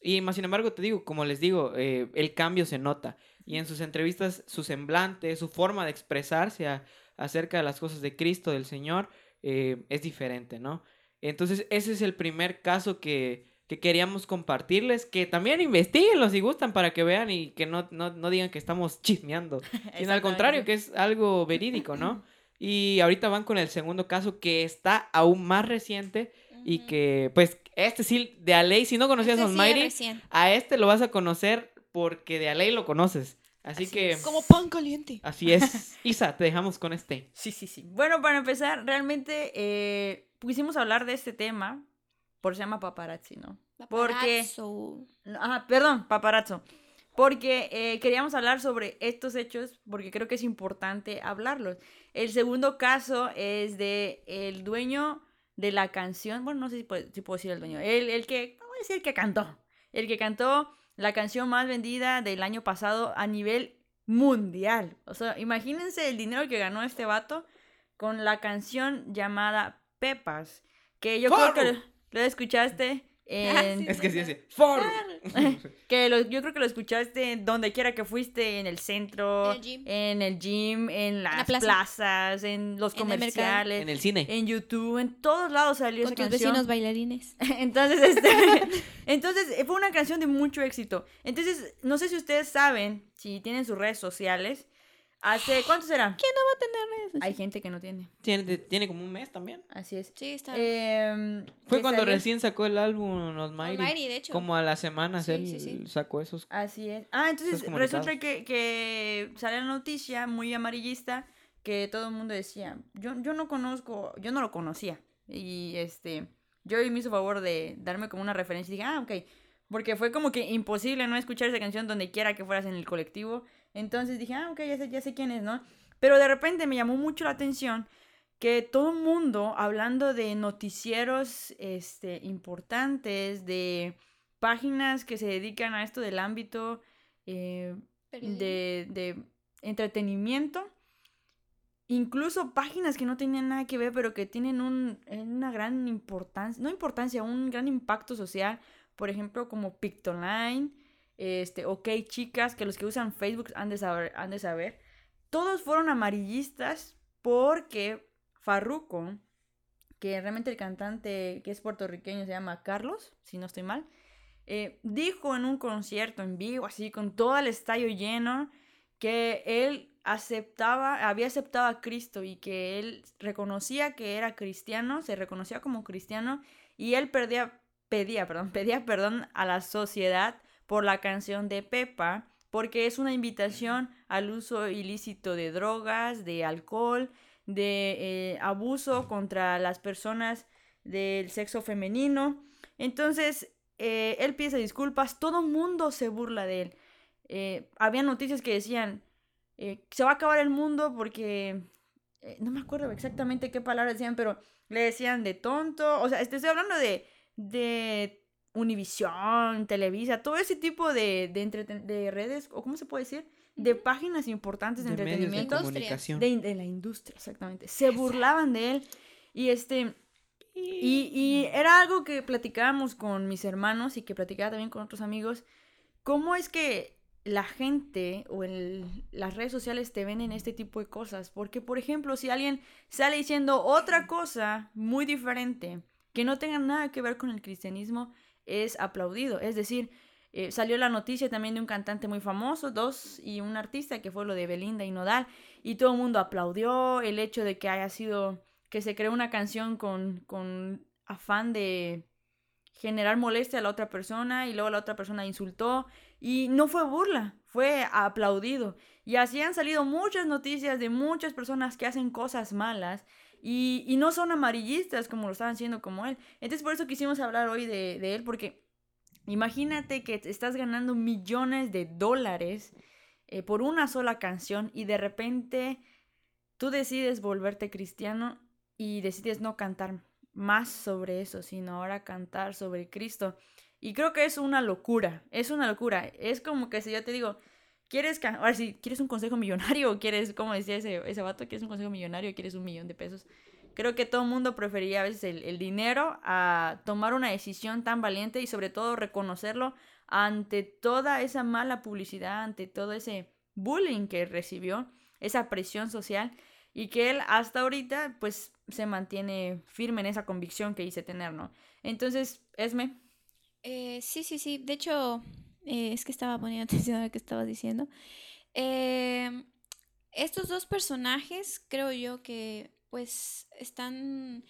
y más sin embargo te digo, como les digo, eh, el cambio se nota y en sus entrevistas su semblante, su forma de expresarse a- acerca de las cosas de Cristo, del Señor, eh, es diferente, ¿no? Entonces, ese es el primer caso que, que queríamos compartirles. Que también investiguenlo si gustan para que vean y que no, no, no digan que estamos chismeando. Sino al contrario, que es algo verídico, ¿no? Y ahorita van con el segundo caso que está aún más reciente y que, pues, este sí, de a ley, si no conocías Este a sí Almighty, recién. a este lo vas a conocer porque de a ley lo conoces. Así, Así que, es. Como pan caliente. así es. Isa, te dejamos con este. Sí, sí, sí. Bueno, para empezar, realmente eh, quisimos hablar de este tema por se llama paparazzi, ¿no? Porque- Paparazzo. No, Ajá, perdón, paparazzo. Porque eh, queríamos hablar sobre estos hechos porque creo que es importante hablarlos. El segundo caso es de el dueño de la canción, bueno, no sé si puedo, si puedo decir el dueño, el, el que, vamos a decir que cantó, el que cantó la canción más vendida del año pasado a nivel mundial. O sea, imagínense el dinero que ganó este vato con la canción llamada Pepas, que yo creo que lo, lo escuchaste en... sí, Es que sí, así. ¡For! Que lo- yo creo que lo escuchaste donde quiera que fuiste, en el centro, En el gym. en, el gym, en las plaza. plazas, en los En el mercado. comerciales, En el cine. en YouTube, en todos lados salió Con esa tus canción. vecinos bailarines. Entonces, este, entonces eh, fue una canción de mucho éxito. Entonces, no sé si ustedes saben, si tienen sus redes sociales, hace, ¿cuánto será? ¿Quién no va a tener redes Hay gente que no tiene, Tiene, tiene como un mes también. así es. Sí, está. Em, Fue cuando salió- recién sacó el álbum Almighty. Almighty, de hecho. Como a las semanas Sí, él sí, sí. sacó esos. Así es. Ah, entonces resulta que, que sale la noticia muy amarillista que todo el mundo decía, yo, yo no conozco, yo no lo conocía. Y este, yo me hizo favor de darme como una referencia y dije, ah, ok. Porque fue como que imposible no escuchar esa canción donde quiera que fueras en el colectivo. Entonces dije, ah, ok, ya sé, ya sé quién es, ¿no? Pero de repente me llamó mucho la atención que todo el mundo hablando de noticieros este, importantes, de páginas que se dedican a esto del ámbito eh, de, de entretenimiento, incluso páginas que no tenían nada que ver, pero que tienen un, eh, una gran importancia, no importancia, un gran impacto social, por ejemplo, como Pictoline, este, OK Chicas, que los que usan Facebook han de saber, han de saber, todos fueron amarillistas porque Farruko, que realmente el cantante que es puertorriqueño se llama Carlos, si no estoy mal, eh, dijo en un concierto en vivo, así con todo el estadio lleno, que él aceptaba, había aceptado a Cristo y que él reconocía que era cristiano, se reconocía como cristiano y él pedía, perdón, pedía perdón a la sociedad por la canción de Pepa, porque es una invitación al uso ilícito de drogas, de alcohol, de eh, abuso contra las personas del sexo femenino. Entonces, eh, él pide disculpas, todo el mundo se burla de él. Eh, había noticias que decían, eh, se va a acabar el mundo porque, no me acuerdo exactamente qué palabras decían, pero le decían de tonto, o sea, estoy hablando de, de Univisión, Televisa, todo ese tipo de, de, redes, o cómo se puede decir, de páginas importantes de, entretenimiento. De, de, la industria, exactamente. Se burlaban de él. Y este. Y, y, era algo que platicábamos con mis hermanos y que platicaba también con otros amigos. ¿Cómo es que la gente o el, las redes sociales te ven en este tipo de cosas? Porque, por ejemplo, si alguien sale diciendo otra cosa muy diferente que no tenga nada que ver con el cristianismo, es aplaudido. Es decir, eh, salió la noticia también de un cantante muy famoso, dos y un artista que fue lo de Belinda y Nodal, y todo el mundo aplaudió el hecho de que haya sido, que se creó una canción con, con afán de generar molestia a la otra persona y luego la otra persona insultó y no fue burla, fue aplaudido. Y así han salido muchas noticias de muchas personas que hacen cosas malas y, y, no son amarillistas como lo estaban haciendo como él. Entonces por eso quisimos hablar hoy de, de él, porque imagínate que estás ganando millones de dólares eh, por una sola canción y de repente tú decides volverte cristiano y decides no cantar más sobre eso, sino ahora cantar sobre Cristo. Y creo que es una locura, es una locura. Es como que si yo te digo, ¿Quieres, ¿quieres un consejo millonario o quieres, como decía ese, ese vato, ¿quieres un consejo millonario o quieres un millón de pesos? Creo que todo el mundo preferiría a veces el, el dinero a tomar una decisión tan valiente y sobre todo reconocerlo ante toda esa mala publicidad, ante todo ese bullying que recibió, esa presión social y que él hasta ahorita pues se mantiene firme en esa convicción que dice tener, ¿no? Entonces, Esme. Eh, sí, sí, sí. De hecho, eh, es que estaba poniendo atención a lo que estabas diciendo. Em, estos dos personajes creo yo que pues están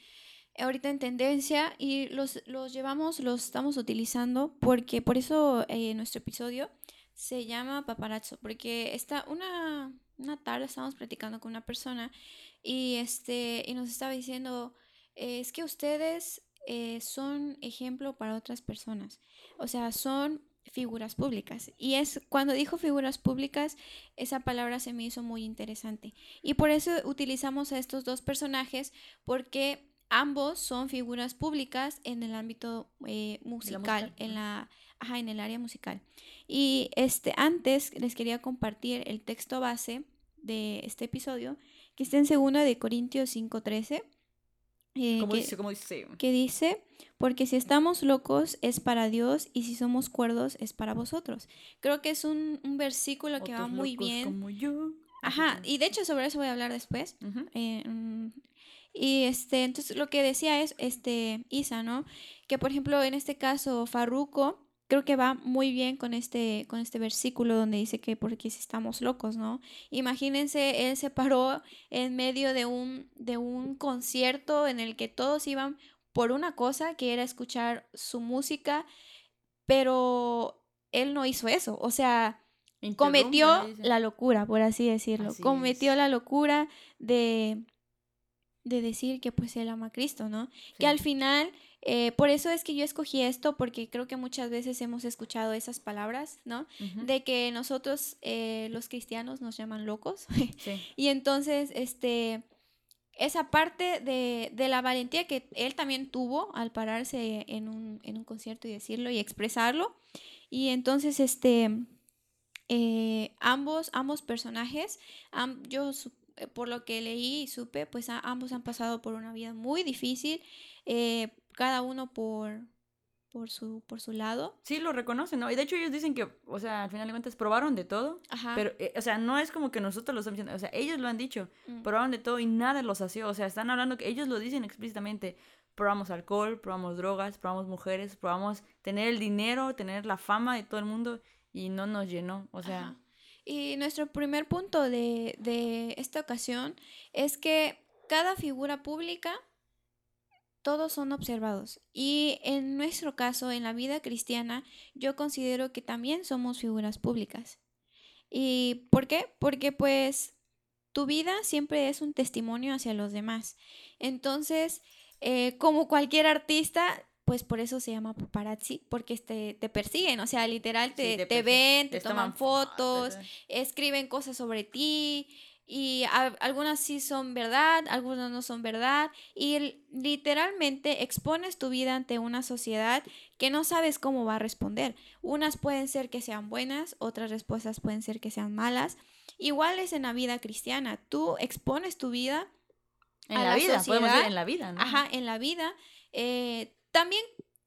ahorita en tendencia y los, los llevamos, los estamos utilizando porque por eso eh, nuestro episodio se llama paparazzo, porque está una, una tarde estábamos platicando con una persona y, este, y nos estaba diciendo, es que ustedes eh, son ejemplo para otras personas, o sea, son figuras públicas. Y es cuando dijo figuras públicas, esa palabra se me hizo muy interesante. Y por eso utilizamos a estos dos personajes, porque ambos son figuras públicas en el ámbito eh, musical, en la ajá, en el área musical. Y este antes les quería compartir el texto base de este episodio, que está en 2 de Corintios 5:13 eh, ¿Cómo, dice, ¿Cómo dice? Que dice, porque si estamos locos es para Dios y si somos cuerdos es para vosotros. Creo que es un, un versículo que va muy bien. Como yo. Ajá, y de hecho sobre eso voy a hablar después. Eh, mm, y este, entonces lo que decía es, este, Isa, ¿no? Que por ejemplo en este caso Farruko creo que va muy bien con este, con este versículo donde dice que porque si estamos locos, ¿no? Imagínense, él se paró en medio de un, de un concierto en el que todos iban por una cosa, que era escuchar su música, pero él no hizo eso, o sea, cometió la locura, por así decirlo, cometió la locura de, de decir que pues él ama a Cristo, ¿no? Que al final eh, por eso es que yo escogí esto, porque creo que muchas veces hemos escuchado esas palabras, ¿no? De que nosotros, eh, los cristianos, nos llaman locos. y entonces, este, esa parte de, de, la valentía que él también tuvo al pararse en un, en un concierto y decirlo y expresarlo. Y entonces, este, eh, ambos, ambos personajes, yo por lo que leí y supe, pues ambos han pasado por una vida muy difícil cada uno por, por su, por su lado. Sí, lo reconocen, ¿no? Y de hecho ellos dicen que, o sea, al final de cuentas probaron de todo. Ajá. Pero, eh, o sea, no es como que nosotros lo estamos diciendo, o sea, ellos lo han dicho, mm. probaron de todo y nada los hacía. O sea, están hablando que ellos lo dicen explícitamente. Probamos alcohol, probamos drogas, probamos mujeres, probamos tener el dinero, tener la fama de todo el mundo y no nos llenó. O sea. Y nuestro primer punto de, de esta ocasión es que cada figura pública todos son observados. Y en nuestro caso, en la vida cristiana, yo considero que también somos figuras públicas. ¿Y por qué? Porque pues tu vida siempre es un testimonio hacia los demás. Entonces, eh, como cualquier artista, pues por eso se llama paparazzi, porque te, te persiguen, o sea, literal Sí, te, te ven, te toman toman fotos, fotos. escriben cosas sobre ti y a- algunas sí son verdad, algunas no son verdad y literalmente expones tu vida ante una sociedad que no sabes cómo va a responder. Unas pueden ser que sean buenas, otras respuestas pueden ser que sean malas. Igual es en la vida cristiana, tú expones tu vida En a la, la vida, podemos decir en la vida, ¿no? Ajá, en la vida. eh, también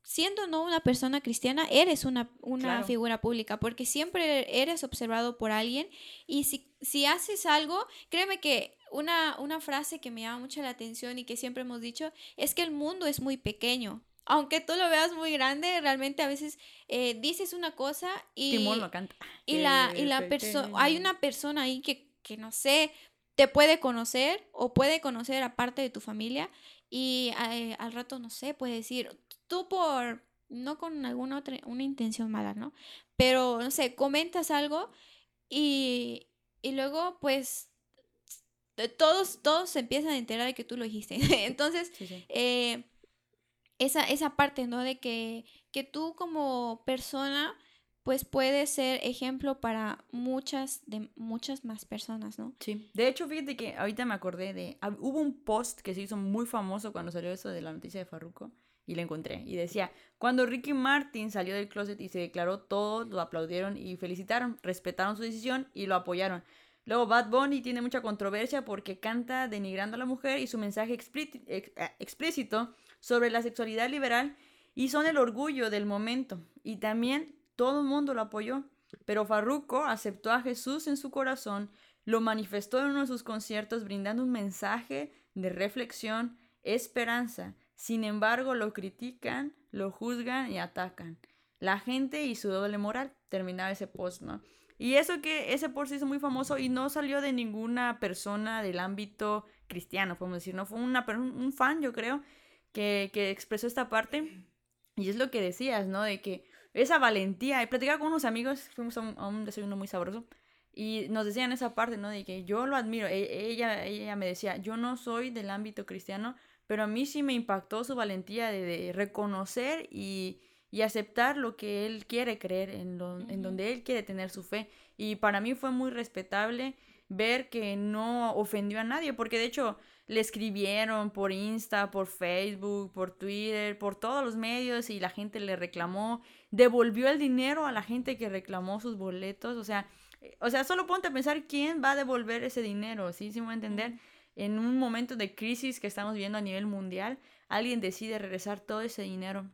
siendo no una persona cristiana, eres una, una Claro. figura pública, porque siempre eres observado por alguien y si, si haces algo, créeme que una, una frase que me llama mucho la atención y que siempre hemos dicho es que el mundo es muy pequeño. Aunque tú lo veas muy grande, realmente a veces eh, dices una cosa y, Timón lo canta. y la, y la persona, hay una persona ahí que, que no sé, te puede conocer o puede conocer a parte de tu familia y eh, al rato, no sé, puede decir, tú por, no con alguna otra, una intención mala, ¿no? Pero, no sé, comentas algo y, y luego, pues, todos, todos se empiezan a enterar de que tú lo dijiste. Entonces, Sí, sí. eh, esa, esa parte, ¿no? De que, que tú como persona, pues puedes ser ejemplo para muchas, de muchas más personas, ¿no? Sí. De hecho, fíjate que ahorita me acordé de. Hubo un post que se hizo muy famoso cuando salió eso de la noticia de Farruko. Y lo encontré. Y decía: Cuando Ricky Martin salió del closet y se declaró todo, lo aplaudieron y felicitaron, respetaron su decisión y lo apoyaron. Luego, Bad Bunny tiene mucha controversia porque canta denigrando a la mujer y su mensaje eh, explícito sobre la sexualidad liberal y son el orgullo del momento. Y también todo el mundo lo apoyó. Pero Farruko aceptó a Jesús en su corazón, lo manifestó en uno de sus conciertos brindando un mensaje de reflexión, esperanza. Sin embargo, lo critican, lo juzgan y atacan. La gente y su doble moral. Terminaba ese post, ¿no? Y eso que ese post se hizo muy famoso y no salió de ninguna persona del ámbito cristiano, podemos decir, no fue una, un fan, yo creo, que, que expresó esta parte. Y es lo que decías, ¿no? De que esa valentía. Y platicaba con unos amigos, fuimos a un, a un desayuno muy sabroso. Y nos decían esa parte, ¿no? De que yo lo admiro. E- Ella, ella me decía, yo no soy del ámbito cristiano, pero a mí sí me impactó su valentía de, de reconocer y, y aceptar lo que él quiere creer, en, lo, en donde él quiere tener su fe. Y para mí fue muy respetable ver que no ofendió a nadie, porque de hecho le escribieron por Insta, por Facebook, por Twitter, por todos los medios y la gente le reclamó, devolvió el dinero a la gente que reclamó sus boletos, o sea, eh, o sea, solo ponte a pensar quién va a devolver ese dinero, ¿sí? ¿Sí me voy a entender? En un momento de crisis que estamos viendo a nivel mundial, alguien decide regresar todo ese dinero.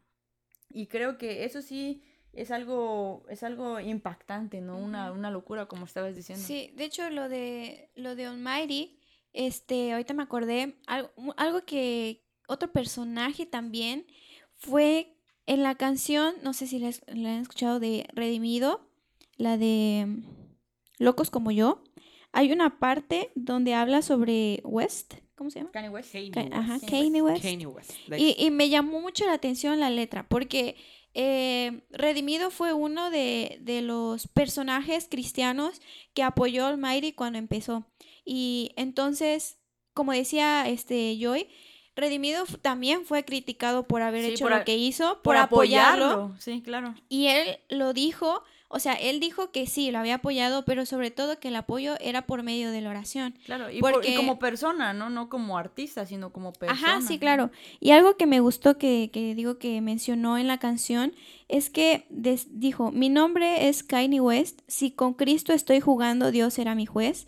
Y creo que eso sí es algo, es algo impactante, ¿no? Una, una locura, como estabas diciendo. Sí, de hecho lo de lo de Almighty, este, ahorita me acordé, algo, algo que otro personaje también fue en la canción, no sé si la, han escuchado de Redimido, la de mm, Locos como yo. Hay una parte donde habla sobre West, ¿cómo se llama? Kanye West. Kanye Ajá, West. Kanye West. Kanye West. Y, y me llamó mucho la atención la letra, porque eh, Redimido fue uno de, de los personajes cristianos que apoyó al Almighty cuando empezó. Y entonces, como decía este Joy, Redimido también fue criticado por haber Sí, hecho por lo que hizo, por, Por apoyarlo. apoyarlo. Sí, claro. Y él lo dijo, o sea, él dijo que sí, lo había apoyado, pero sobre todo que el apoyo era por medio de la oración. Claro, y, por- y Porque- como persona, ¿no? No como artista, sino como persona. Ajá, sí, claro. Y algo que me gustó que, que digo que mencionó en la canción es que des- dijo, mi nombre es Kanye West, si con Cristo estoy jugando, Dios será mi juez.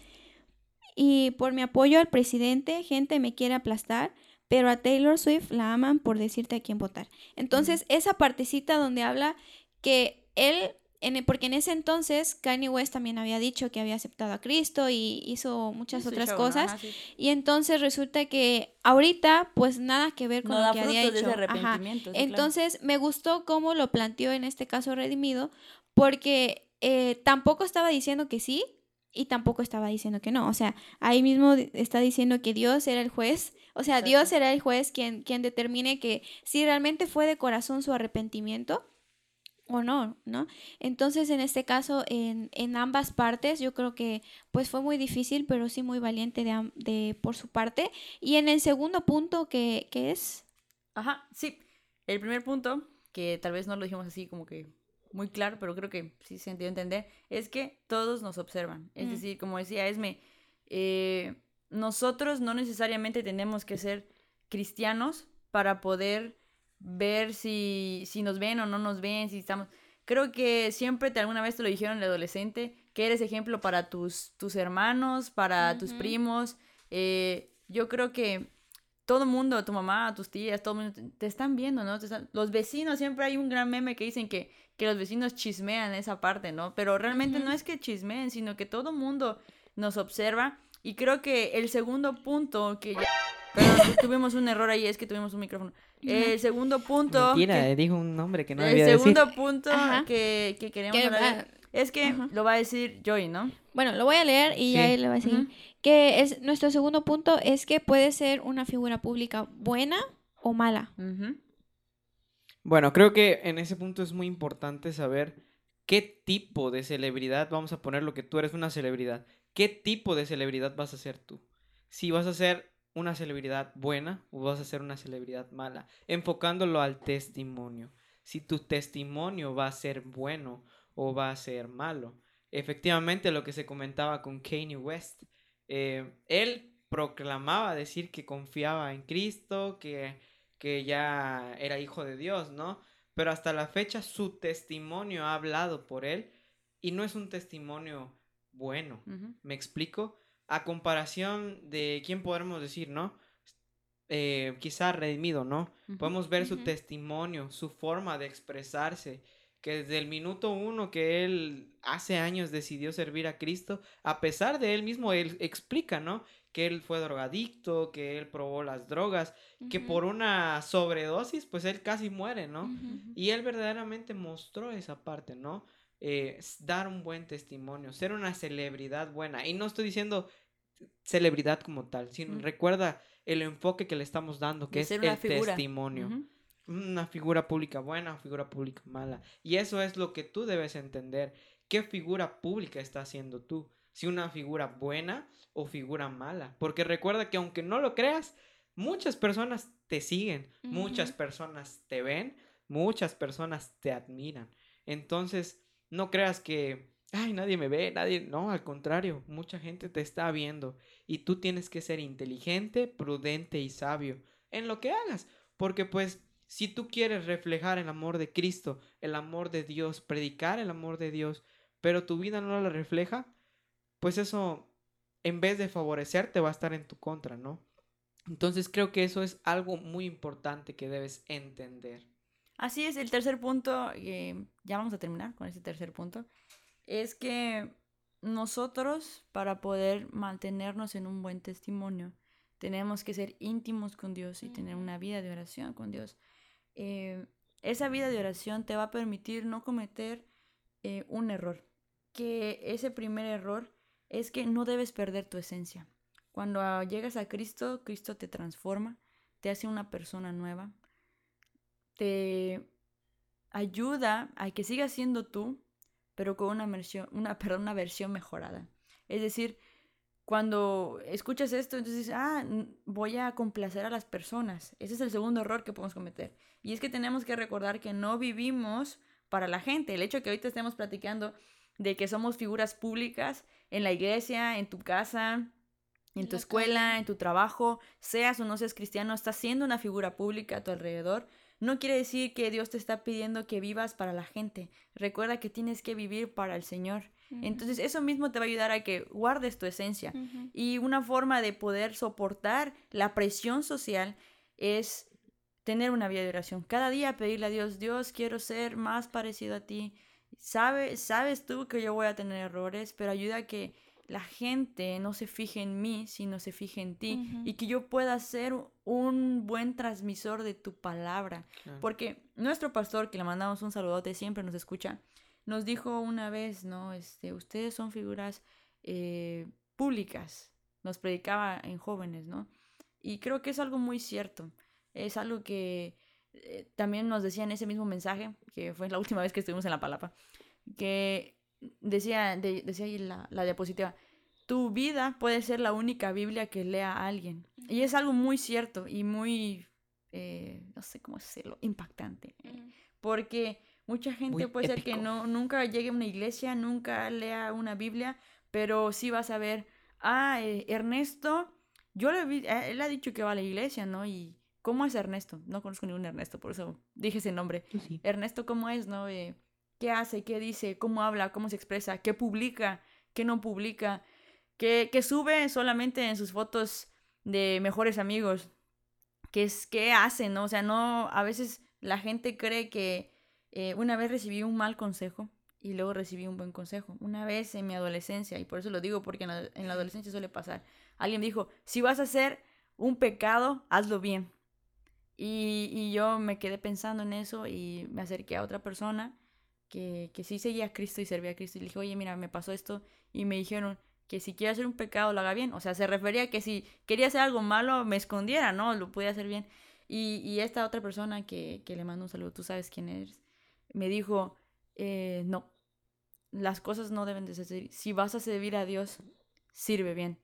Y por mi apoyo al presidente, gente me quiere aplastar, pero a Taylor Swift la aman por decirte a quién votar. Entonces, esa partecita donde habla que él, en el- porque en ese entonces Kanye West también había dicho que había aceptado a Cristo y hizo muchas otras show, ¿no? cosas. Ajá, sí. Y entonces resulta que ahorita, pues nada que ver con No lo da que había de hecho. ese Ajá. arrepentimiento. sí, claro. Entonces me gustó cómo lo planteó en este caso Redimido, porque eh, tampoco estaba diciendo que sí y tampoco estaba diciendo que no. O sea, ahí mismo está diciendo que Dios era el juez. O sea, Dios será el juez quien, quien determine que si realmente fue de corazón su arrepentimiento o no, ¿no? Entonces, en este caso, en, en ambas partes, yo creo que pues fue muy difícil, pero sí muy valiente de, de por su parte. Y en el segundo punto, que, que es... Ajá, sí. El primer punto, que tal vez no lo dijimos así como que muy claro, pero creo que sí se entiende entender, es que todos nos observan. Es Mm. decir, como decía Esme, eh, nosotros no necesariamente tenemos que ser cristianos para poder ver si, si nos ven o no nos ven, si estamos... Creo que siempre te alguna vez te lo dijeron de adolescente, que eres ejemplo para tus, tus hermanos, para tus primos. eh, yo creo que todo el mundo, tu mamá, tus tías, todo el mundo te- están viendo, ¿no? Te están- los vecinos, siempre hay un gran meme que dicen que, que los vecinos chismean esa parte, ¿no? Pero realmente no es que chismeen, sino que todo el mundo nos observa. Y creo que el segundo punto que ya... Perdón, tuvimos un error ahí, es que tuvimos un micrófono. El segundo punto... Mentira, que- dijo un nombre que no el debía decir. segundo punto que, que queremos Que, hablar es que ajá. lo va a decir Joy, ¿no? Bueno, lo voy a leer y Sí. ya él le va a. Ujú. Que es nuestro segundo punto es que puede ser una figura pública buena o mala. Bueno, creo que en ese punto es muy importante saber qué tipo de celebridad, vamos a poner lo que tú eres una celebridad, qué tipo de celebridad vas a ser tú. Si vas a ser una celebridad buena o vas a ser una celebridad mala, enfocándolo al testimonio. Si tu testimonio va a ser bueno o va a ser malo. Efectivamente, lo que se comentaba con Kanye West, eh, él proclamaba decir que confiaba en Cristo, que, que ya era hijo de Dios, ¿no? Pero hasta la fecha su testimonio ha hablado por él y no es un testimonio bueno. ¿Me explico? A comparación de quién podremos decir, ¿no? Eh, quizá redimido, ¿no? Podemos ver su testimonio, su forma de expresarse, que desde el minuto uno que él hace años decidió servir a Cristo, a pesar de él mismo, él explica, ¿no? Que él fue drogadicto, que él probó las drogas, que por una sobredosis, pues él casi muere, ¿no? Y él verdaderamente mostró esa parte, ¿no? Eh, dar un buen testimonio, ser una celebridad buena. Y no estoy diciendo celebridad como tal, sino Mm. recuerda el enfoque que le estamos dando, que De es una el figura. testimonio. Una figura pública buena, figura pública mala. Y eso es lo que tú debes entender. ¿Qué figura pública estás haciendo tú? Si una figura buena o figura mala. Porque recuerda que aunque no lo creas, muchas personas te siguen, muchas personas te ven, muchas personas te admiran. Entonces, no creas que, ay, nadie me ve, nadie, no, al contrario, mucha gente te está viendo y tú tienes que ser inteligente, prudente y sabio en lo que hagas, porque pues si tú quieres reflejar el amor de Cristo, el amor de Dios, predicar el amor de Dios, pero tu vida no lo refleja, pues eso en vez de favorecerte va a estar en tu contra, ¿no? Entonces creo que eso es algo muy importante que debes entender. Así es, el tercer punto, eh, ya vamos a terminar con este tercer punto, es que nosotros para poder mantenernos en un buen testimonio tenemos que ser íntimos con Dios y tener una vida de oración con Dios. Eh, esa vida de oración te va a permitir no cometer eh, un error, que ese primer error es que no debes perder tu esencia. Cuando llegas a Cristo, Cristo te transforma, te hace una persona nueva, te ayuda a que sigas siendo tú, pero con una versión, una, perdón, una versión mejorada. Es decir, cuando escuchas esto, entonces dices, ah, voy a complacer a las personas. Ese es el segundo error que podemos cometer. Y es que tenemos que recordar que no vivimos para la gente. El hecho de que ahorita estemos platicando de que somos figuras públicas en la iglesia, en tu casa, en tu la escuela, en tu trabajo, seas o no seas cristiano, estás siendo una figura pública a tu alrededor. No quiere decir que Dios te está pidiendo que vivas para la gente. Recuerda que tienes que vivir para el Señor. Entonces eso mismo te va a ayudar a que guardes tu esencia. Y una forma de poder soportar la presión social es tener una vida de oración. Cada día pedirle a Dios, Dios, quiero ser más parecido a ti. Sabe, sabes tú que yo voy a tener errores, pero ayuda a que la gente no se fije en mí, sino se fije en ti. Y que yo pueda ser un buen transmisor de tu palabra. Claro. Porque nuestro pastor, que le mandamos un saludote, siempre nos escucha, nos dijo una vez, ¿no? Este, ustedes son figuras eh, públicas. Nos predicaba en jóvenes, ¿no? Y creo que es algo muy cierto. Es algo que eh, también nos decía en ese mismo mensaje, que fue la última vez que estuvimos en la palapa, que decía, de- decía ahí la, la diapositiva, tu vida puede ser la única Biblia que lea alguien. Y es algo muy cierto y muy eh, no sé cómo decirlo, impactante. Mm. Porque mucha gente Muy puede ser que no, nunca llegue a una iglesia, nunca lea una Biblia, pero sí vas a ver, ah, eh, Ernesto, yo le vi, eh, él ha dicho que va a la iglesia, ¿no? Y ¿cómo es Ernesto? No conozco ningún Ernesto, por eso dije ese nombre. Sí. Ernesto, ¿cómo es, no? Eh, ¿Qué hace? ¿Qué dice? ¿Cómo habla? ¿Cómo se expresa? ¿Qué publica? ¿Qué no publica? ¿Qué, sube solamente en sus fotos de mejores amigos? ¿Qué, es, ¿Qué hace, no? O sea, no, a veces la gente cree que eh, una vez recibí un mal consejo y luego recibí un buen consejo. Una vez en mi adolescencia, y por eso lo digo porque en la, en la adolescencia suele pasar, alguien dijo, si vas a hacer un pecado, hazlo bien. Y, y yo me quedé pensando en eso y me acerqué a otra persona que, que sí seguía a Cristo y servía a Cristo. Y le dije, oye, mira, me pasó esto. Y me dijeron que si quiere hacer un pecado, lo haga bien. O sea, se refería a que si quería hacer algo malo, me escondiera, ¿no? Lo podía hacer bien. Y, y esta otra persona que, que le mando un saludo, tú sabes quién eres, me dijo, eh, no, las cosas no deben de ser. Si vas a servir a Dios, sirve bien.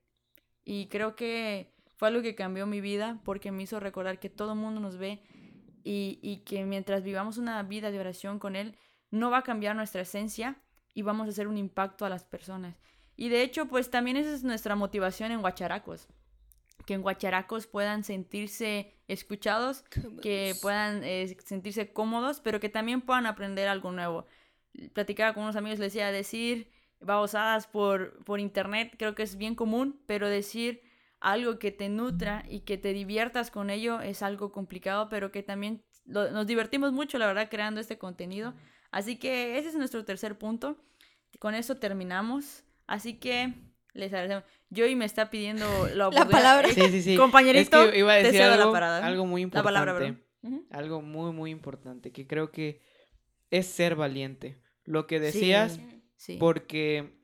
Y creo que fue algo que cambió mi vida porque me hizo recordar que todo el mundo nos ve y, y que mientras vivamos una vida de oración con Él, no va a cambiar nuestra esencia y vamos a hacer un impacto a las personas. Y de hecho, pues también esa es nuestra motivación en Guacharacos. Que en Guacharacos puedan sentirse escuchados, que puedan eh, sentirse cómodos, pero que también puedan aprender algo nuevo. Platicaba con unos amigos, les decía, decir babosadas por, por internet creo que es bien común, pero decir algo que te nutra y que te diviertas con ello es algo complicado, pero que también lo- nos divertimos mucho, la verdad, creando este contenido. Así que ese es nuestro tercer punto. Con eso terminamos. Así que les agradecemos. Joey me está pidiendo la, palabra. Sí, sí, sí. Compañerito, Es que iba a te decir cedo la algo, parada. algo muy La importante. palabra, perdón. Ujú. algo muy, muy importante, que creo que es ser valiente. Lo que decías, Sí, sí. porque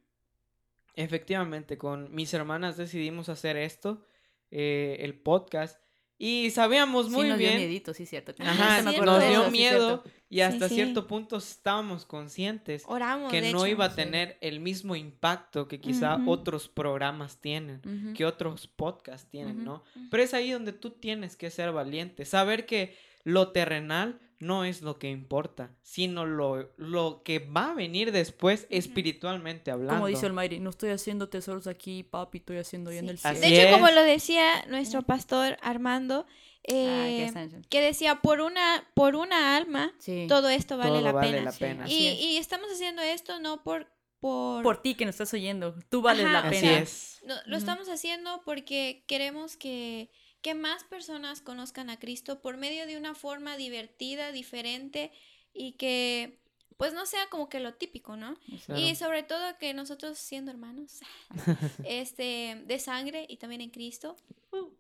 efectivamente con mis hermanas decidimos hacer esto, eh, el podcast, y sabíamos Sí, muy dio bien, miedito, sí, cierto. ajá, Sí, nos dio eso, sí, miedo y hasta cierto punto estábamos conscientes Oramos. que no hecho. iba a tener el mismo impacto que quizá otros programas tienen, que otros podcasts tienen. ¿no? Pero es ahí donde tú tienes que ser valiente, saber que lo terrenal no es lo que importa, sino lo, lo que va a venir después espiritualmente hablando. Como dice el Mayri, no estoy haciendo tesoros aquí, papi, estoy haciendo en Sí. el De cielo. Así hecho, como lo decía nuestro pastor Armando, eh, que decía, por una, por una alma, Sí. todo esto vale Todo la vale pena. la Sí, pena. así Y, es. y estamos haciendo esto no por... Por, Por ti que nos estás oyendo, tú vales Ajá, la Así pena. sea, es. no, lo estamos haciendo porque queremos que, que más personas conozcan a Cristo por medio de una forma divertida, diferente y que pues no sea como que lo típico, ¿no? Claro. Y sobre todo que nosotros siendo hermanos este de sangre y también en Cristo,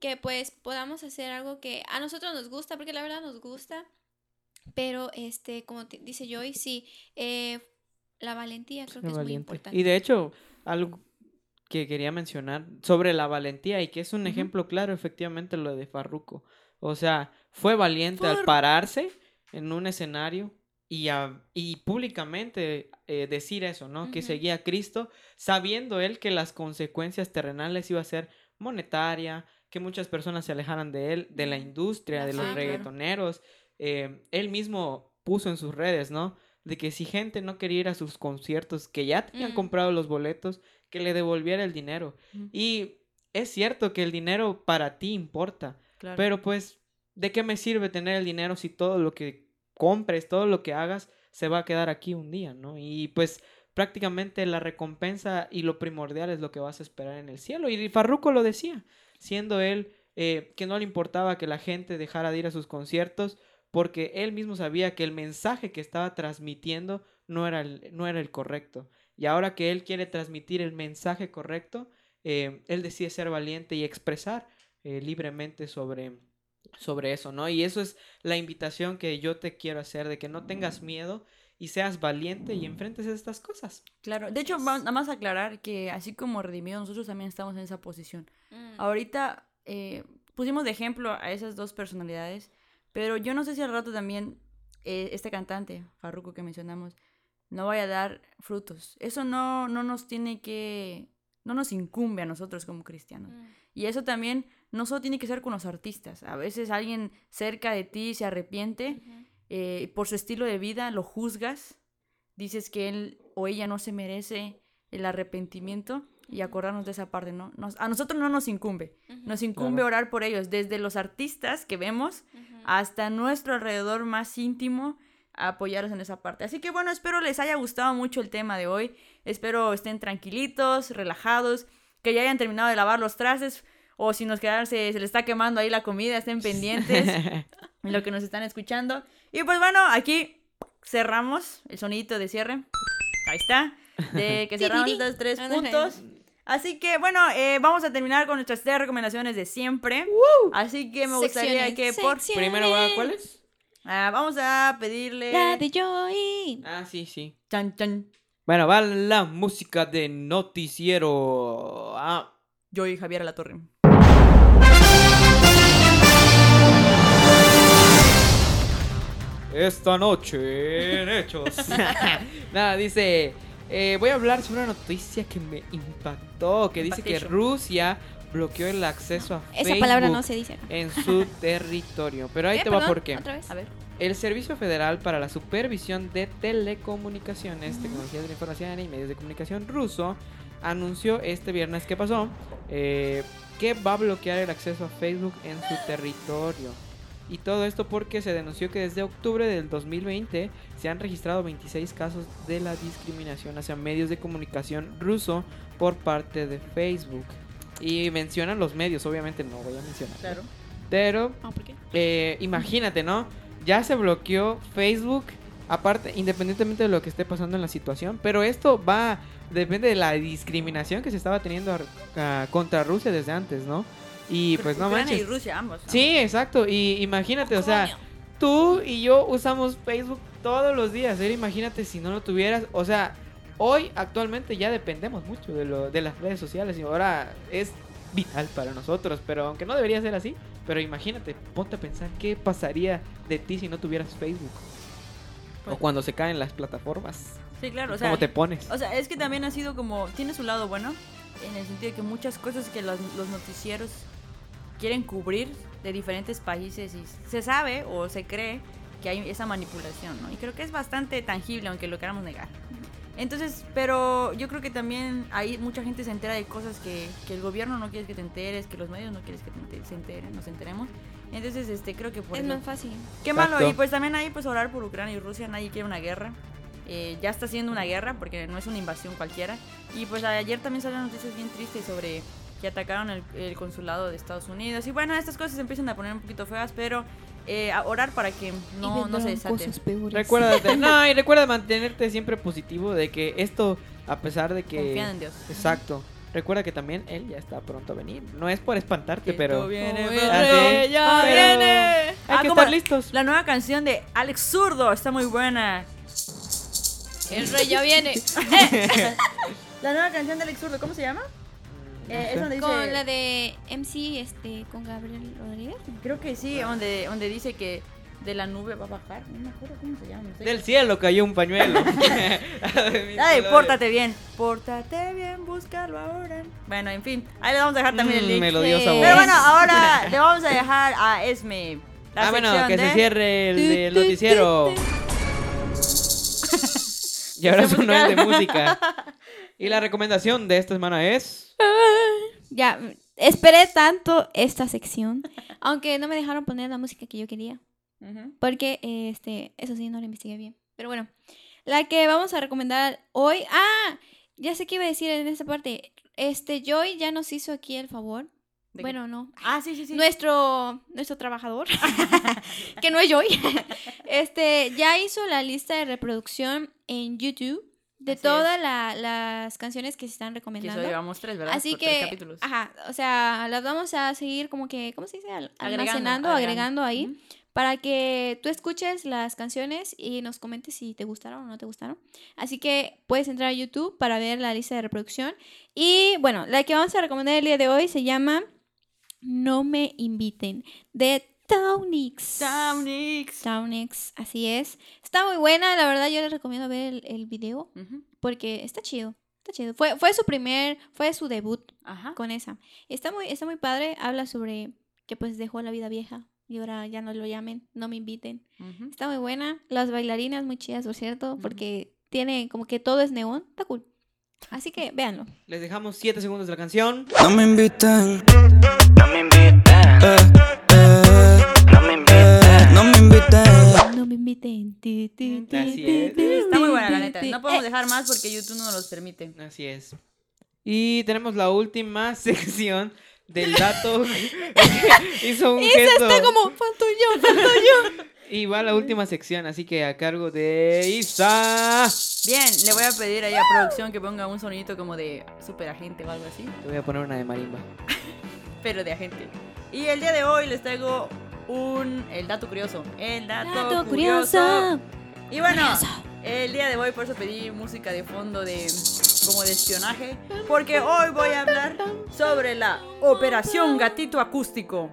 que pues podamos hacer algo que a nosotros nos gusta, porque la verdad nos gusta, pero este, como te- dice Joy, sí, eh, la valentía creo que es muy importante. Y de hecho, algo que quería mencionar sobre la valentía y que es un ejemplo claro, efectivamente, lo de Farruko. O sea, fue valiente al pararse en un escenario y, a- y públicamente eh, decir eso, ¿no? Que seguía a Cristo, sabiendo él que las consecuencias terrenales iba a ser monetaria, que muchas personas se alejaran de él, de la industria, de los reggaetoneros. Eh, él mismo puso en sus redes, ¿no? De que si gente no quería ir a sus conciertos, que ya tenían comprado los boletos, que le devolviera el dinero. Y es cierto que el dinero para ti importa, Claro. pero pues, ¿de qué me sirve tener el dinero si todo lo que compres, todo lo que hagas, se va a quedar aquí un día, ¿no? Y pues prácticamente la recompensa y lo primordial es lo que vas a esperar en el cielo. Y Farruko lo decía, siendo él eh, que no le importaba que la gente dejara de ir a sus conciertos, porque él mismo sabía que el mensaje que estaba transmitiendo no era el, no era el correcto. Y ahora que él quiere transmitir el mensaje correcto, eh, él decide ser valiente y expresar eh, libremente sobre, sobre eso, ¿no? Y eso es la invitación que yo te quiero hacer, de que no tengas miedo y seas valiente y enfrentes estas cosas. Claro, de hecho, nada más aclarar que así como redimidos, nosotros también estamos en esa posición. Mm. Ahorita eh, pusimos de ejemplo a esas dos personalidades, pero yo no sé si al rato también eh, este cantante, Farruko que mencionamos, no vaya a dar frutos. Eso no, no nos tiene que no nos incumbe a nosotros como cristianos. Y eso también no solo tiene que ser con los artistas. A veces alguien cerca de ti se arrepiente eh, por su estilo de vida, lo juzgas, dices que él o ella no se merece el arrepentimiento y acordarnos de esa parte, ¿no? Nos- a nosotros no nos incumbe, nos incumbe Claro. orar por ellos, desde los artistas que vemos hasta nuestro alrededor más íntimo, a apoyarlos en esa parte. Así que bueno, espero les haya gustado mucho el tema de hoy, espero estén tranquilitos, relajados, que ya hayan terminado de lavar los trastes o si nos quedaron, se, se les está quemando ahí la comida, estén pendientes en lo que nos están escuchando. Y pues bueno, aquí cerramos el sonidito de cierre. Ahí está. De que cerramos estos tres puntos. Así que bueno, eh, vamos a terminar con nuestras tres recomendaciones de siempre. Así que me gustaría Secciones, que por... Primero va, ¿cuál es? Ah, vamos a pedirle... La de Joy. Ah, sí, sí. Chan, chan. Bueno, va la música de noticiero. Ah, Yo y Javier la torre. esta noche en Hechos. Nada, dice, eh, voy a hablar sobre una noticia que me impactó, que dice que. Rusia bloqueó el acceso a Esa Facebook palabra no se dice en su territorio. Pero ahí ¿Qué? te va por qué. El Servicio Federal para la Supervisión de Telecomunicaciones, Tecnologías de la Información y Medios de Comunicación ruso anunció este viernes que pasó eh, que va a bloquear el acceso a Facebook en su territorio. Y todo esto porque se denunció que desde octubre del 2020 se han registrado 26 casos de la discriminación hacia medios de comunicación ruso por parte de Facebook. Y mencionan los medios, obviamente no voy a mencionar. Claro. Pero Ah, ¿por qué? eh, imagínate, ¿no? Ya se bloqueó Facebook, aparte, independientemente de lo que esté pasando en la situación, pero esto va, depende de la discriminación que se estaba teniendo ah, contra Rusia desde antes, ¿no? Y pues no Ucrania y manches. Rusia, ambos. ¿no? Sí, exacto, y imagínate, o sea, tú y yo usamos Facebook todos los días, ¿eh? imagínate si no lo tuvieras, o sea, hoy actualmente ya dependemos mucho de, lo, de las redes sociales y ahora es vital para nosotros, pero aunque no debería ser así, pero imagínate, ponte a pensar qué pasaría de ti si no tuvieras Facebook. Pues- o cuando se caen las plataformas. Sí, claro. O sea, ¿Cómo te pones? O sea, es que también ha sido como, tiene su lado bueno, en el sentido de que muchas cosas que los, los noticieros quieren cubrir de diferentes países y se sabe o se cree que hay esa manipulación, ¿no? Y creo que es bastante tangible, aunque lo queramos negar. Entonces, pero yo creo que también hay mucha gente se entera de cosas que, que el gobierno no quiere que te enteres, que los medios no quieren que te se enteren, nos enteremos. Entonces, este, creo que por Es eso- más fácil. Qué malo, y pues también ahí pues orar por Ucrania y Rusia, nadie quiere una guerra. Eh, ya está siendo una guerra porque no es una invasión cualquiera. Y pues ayer también salieron noticias bien tristes sobre que atacaron el, el consulado de Estados Unidos. Y bueno, estas cosas se empiezan a poner un poquito feas, pero eh, a orar para que no, no se desaten. Recuérdate, no, y recuerda mantenerte siempre positivo de que esto, a pesar de que... Confían en Dios. Exacto. Recuerda que también él ya está pronto a venir. No es por espantarte, Que pero viene, Oh. Así, ya pero viene. Hay Ah, que estar listos. La nueva canción de Alex Zurdo está muy buena. El rey ya viene. La nueva canción de Alex Zurdo, ¿cómo se llama? Eh, es donde dice... Con la de MC, este, con Gabriel Rodríguez. Creo que sí, donde, donde dice que de la nube va a bajar. No me acuerdo cómo se llama. no sé. Del cielo cayó un pañuelo. Ay, pórtate bien. Pórtate bien, búscalo ahora. Bueno, en fin. Ahí le vamos a dejar también el Mm, link. melodiosa Sí. voz. Pero bueno, ahora le vamos a dejar a Esme. La ah, bueno, que de- se cierre el del noticiero. Y ahora no es de música. Y la recomendación de esta semana es. Ya, esperé tanto esta sección. Aunque no me dejaron poner la música que yo quería. Ujú. Porque, eh, este, eso sí, no lo investigué bien. Pero bueno, la que vamos a recomendar hoy. Ah, ya sé qué iba a decir en esta parte. Este, Joy ya nos hizo aquí el favor. Bueno, no. Ah, sí, sí, sí. Nuestro, nuestro trabajador, que no es Joy, este, ya hizo la lista de reproducción en YouTube de Así todas la- las canciones que se están Que recomendando. eso llevamos tres, ¿verdad? Así Por tres que, capítulos. ajá, o sea, las vamos a seguir como que, ¿cómo se dice? Almacenando, agregando. agregando ahí, para que tú escuches las canciones y nos comentes si te gustaron o no te gustaron. Así que puedes entrar a YouTube para ver la lista de reproducción. Y bueno, la que vamos a recomendar el día de hoy se llama No me inviten, de Taunix. Taunix. Taunix, así es. Está muy buena, la verdad yo les recomiendo ver el, el video porque está chido. Está chido. Fue, fue su primer, fue su debut Ajá. con esa. Está muy, está muy padre. Habla sobre que pues dejó la vida vieja y ahora ya no lo llamen, no me inviten. Está muy buena. Las bailarinas muy chidas, por cierto, porque tiene como que todo es neón. Está cool. Así que véanlo. Les dejamos 7 segundos de la canción. No me inviten, No me inviten, eh, eh, No me inviten. Ti, ti, ti, Así ti, es. ti, Está muy buena, la neta. ti. No podemos Eh, dejar más porque YouTube no nos los permite. Así es. Y tenemos la última sección del dato. Hizo un Esa gesto. está como, falto yo, falto yo. Y va la última sección, así que a cargo de Isa. Bien, le voy a pedir ahí a producción que ponga un sonidito como de super agente o algo así. Te voy a poner una de marimba. pero de agente. Y el día de hoy les traigo un el dato curioso, el dato, Dato curioso. curioso. Y bueno, Curioso. el día de hoy por eso pedí música de fondo de como de espionaje, porque hoy voy a hablar sobre la Operación Gatito Acústico.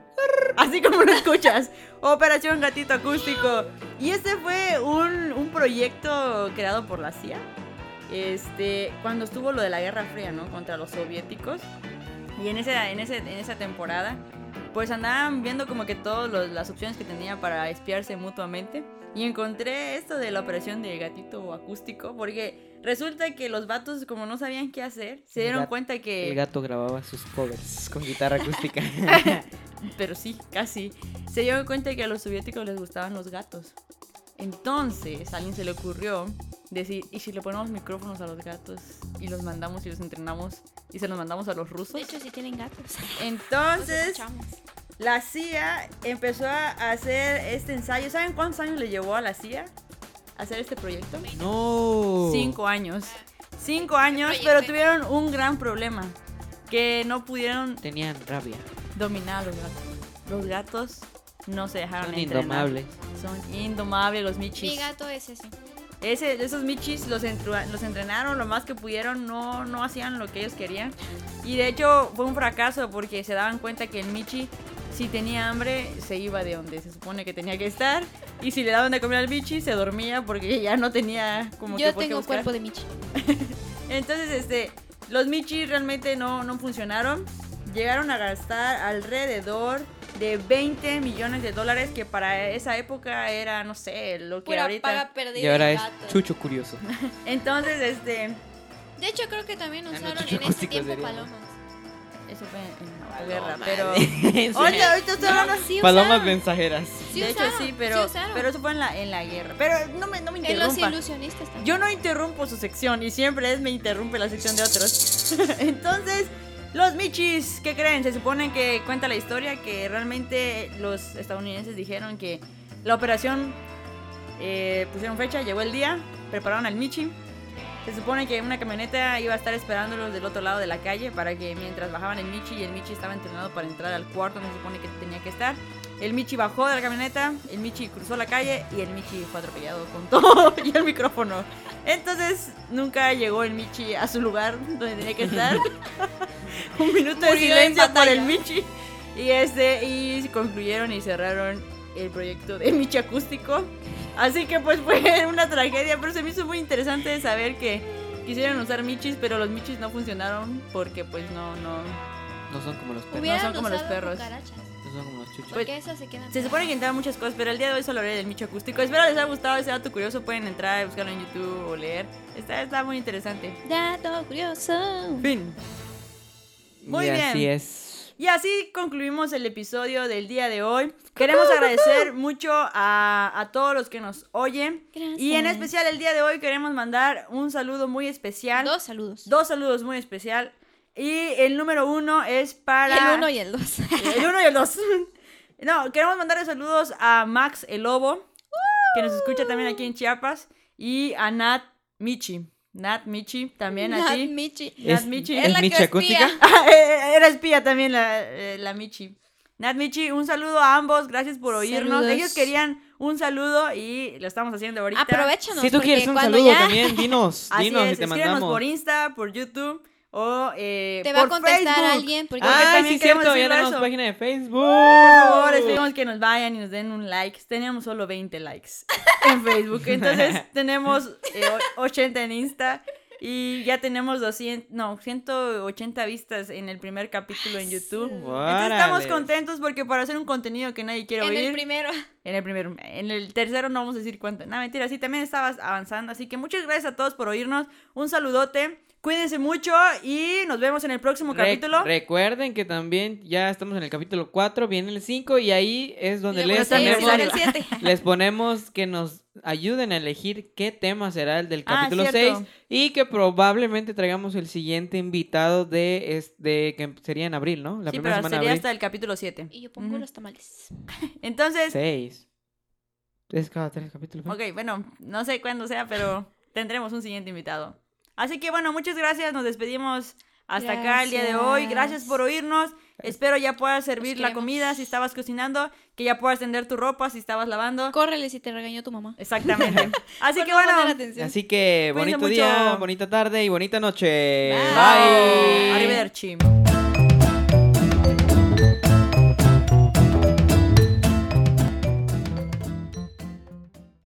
Así como lo escuchas, Operación Gatito Acústico. Y este fue un, un proyecto creado por la CIA. Este, cuando estuvo lo de la Guerra Fría, ¿no? Contra los soviéticos. Y en, ese, en, ese, en esa temporada, pues andaban viendo como que todas las opciones que tenía para espiarse mutuamente. Y encontré esto de la operación de gatito acústico, porque resulta que los vatos, como no sabían qué hacer, se El dieron gato- cuenta El que... gato grababa sus covers con guitarra acústica. Pero sí, casi. Se dieron cuenta que a los soviéticos les gustaban los gatos. Entonces, a alguien se le ocurrió decir, ¿y si le ponemos micrófonos a los gatos y los mandamos y los entrenamos y se los mandamos a los rusos? De hecho, sí tienen gatos. Entonces, la CIA empezó a hacer este ensayo. ¿Saben cuántos años le llevó a la CIA hacer este proyecto? no. Cinco años. Cinco años, pero tuvieron un gran problema. Que no pudieron Tenían rabia. dominar a los gatos. Los gatos no se dejaron Son entrenar. indomables. Son indomables los Mi michis. gato es ese. Ese, esos michis los, entrenaron lo más que pudieron, no, no hacían lo que ellos querían. Y de hecho fue un fracaso porque se daban cuenta que el michi, si tenía hambre, se iba de donde se supone que tenía que estar. Y si le daban de comer al michi, se dormía porque ya no tenía como que Yo qué tengo buscar. cuerpo de Michi. Entonces, este, los michis realmente no, no funcionaron. Llegaron a gastar alrededor de 20 millones de dólares, que para esa época era, no sé, lo que Pura ahorita. paga perdida. Y ahora es. Chucho Curioso. Entonces, este, De hecho, creo que también Ah, no, usaron en ese tiempo sería. palomas. eso fue en la Paloma, guerra, pero... de- Ahorita, estoy hablando... Sí Palomas mensajeras. Sí de hecho, usaron, sí, sí pero, usaron. pero eso fue en la, en la guerra. Pero no me, no me En los interrumpan. ilusionistas también. Yo no interrumpo su sección y siempre es me interrumpe la sección de otros. Entonces, los Michis, ¿qué creen? Se supone que cuenta la historia que realmente los estadounidenses dijeron que la operación eh, pusieron fecha, llegó el día, prepararon al Michi. Se supone que una camioneta iba a estar esperándolos del otro lado de la calle para que mientras bajaban el Michi y el Michi estaba entrenado para entrar al cuarto donde se supone que tenía que estar. El Michi bajó de la camioneta, el Michi cruzó la calle y el Michi fue atropellado con todo y el micrófono. Entonces nunca llegó el Michi a su lugar donde tenía que estar. Un minuto de silencio por el. Michi. Y este, y concluyeron y cerraron el proyecto de Michi Acústico. Así que pues fue una tragedia, pero se me hizo muy interesante saber que quisieron usar Michis, pero los Michis no funcionaron porque pues no, no. No son como los perros. Hubieran son como los perros. No son como los Pues, Porque esas se quedan. Se supone que intentaban muchas cosas, pero el día de hoy solo hablaré del Michi Acústico. Espero les haya gustado ese dato curioso, pueden entrar, buscarlo en YouTube o leer. Está, está muy interesante. Dato curioso. Fin. Muy y bien. Así es. Y así concluimos el episodio del día de hoy. Queremos agradecer mucho a, a todos los que nos oyen. Y en Gracias. especial el día de hoy queremos mandar un saludo muy especial. Dos saludos. Dos saludos muy especial. Y el número uno es para... El uno y el dos. El uno y el dos. No, queremos mandarle saludos a Max el Lobo, que nos escucha también aquí en Chiapas, y a Nat Michi. Nat Michi, también a Nat ti. Michi. Nat Es- Michi. Es ¿Es la que Michi espía. acústica? Ah, eh, Era espía también la, eh, la Michi. Nat Michi, un saludo a ambos, gracias por oírnos. Saludos. Ellos querían un saludo y lo estamos haciendo ahorita. Aprovechanos. Si tú quieres un saludo ya también, dinos. Así dinos es, y te mandamos. por Insta, por YouTube o eh, Te va a por contestar Facebook. alguien. Porque Ah, también sí, cierto, ya tenemos eso. página de Facebook. Por favor, les pedimos que nos vayan y nos den un like. Teníamos solo 20 likes en Facebook. Entonces tenemos eh, o- 80 en Insta. Y ya tenemos 200, no, 180 vistas en el primer capítulo en YouTube. Entonces estamos contentos porque para hacer un contenido que nadie quiere En oír. el primero. En el primero, en el tercero no vamos a decir cuánto. No, mentira, sí, también estabas avanzando. Así que muchas gracias a todos por oírnos. Un saludote. Cuídense mucho y nos vemos en el próximo Re- capítulo. recuerden que también ya estamos en el capítulo 4, viene el 5 y ahí es donde les ponemos, el siete. les ponemos que nos ayuden a elegir qué tema será el del Ah, capítulo cierto. 6 y que probablemente traigamos el siguiente invitado de, es- de que sería en abril, ¿no? La sí, primera pero semana sería hasta el capítulo 7. Y yo pongo los tamales. Entonces, 6. Es cada tres capítulos. ok, bueno, no sé cuándo sea, pero tendremos un siguiente invitado. Así que bueno, muchas gracias. Nos despedimos hasta acá el día de hoy. Gracias por oírnos. Espero ya puedas servir la comida si estabas cocinando, que ya puedas tender tu ropa si estabas lavando. Córrele si te regañó tu mamá. Exactamente. Así Por que bueno. Así que Cuídense bonito día, mucho. bonita tarde y bonita noche. Bye. Bye. arrivederci.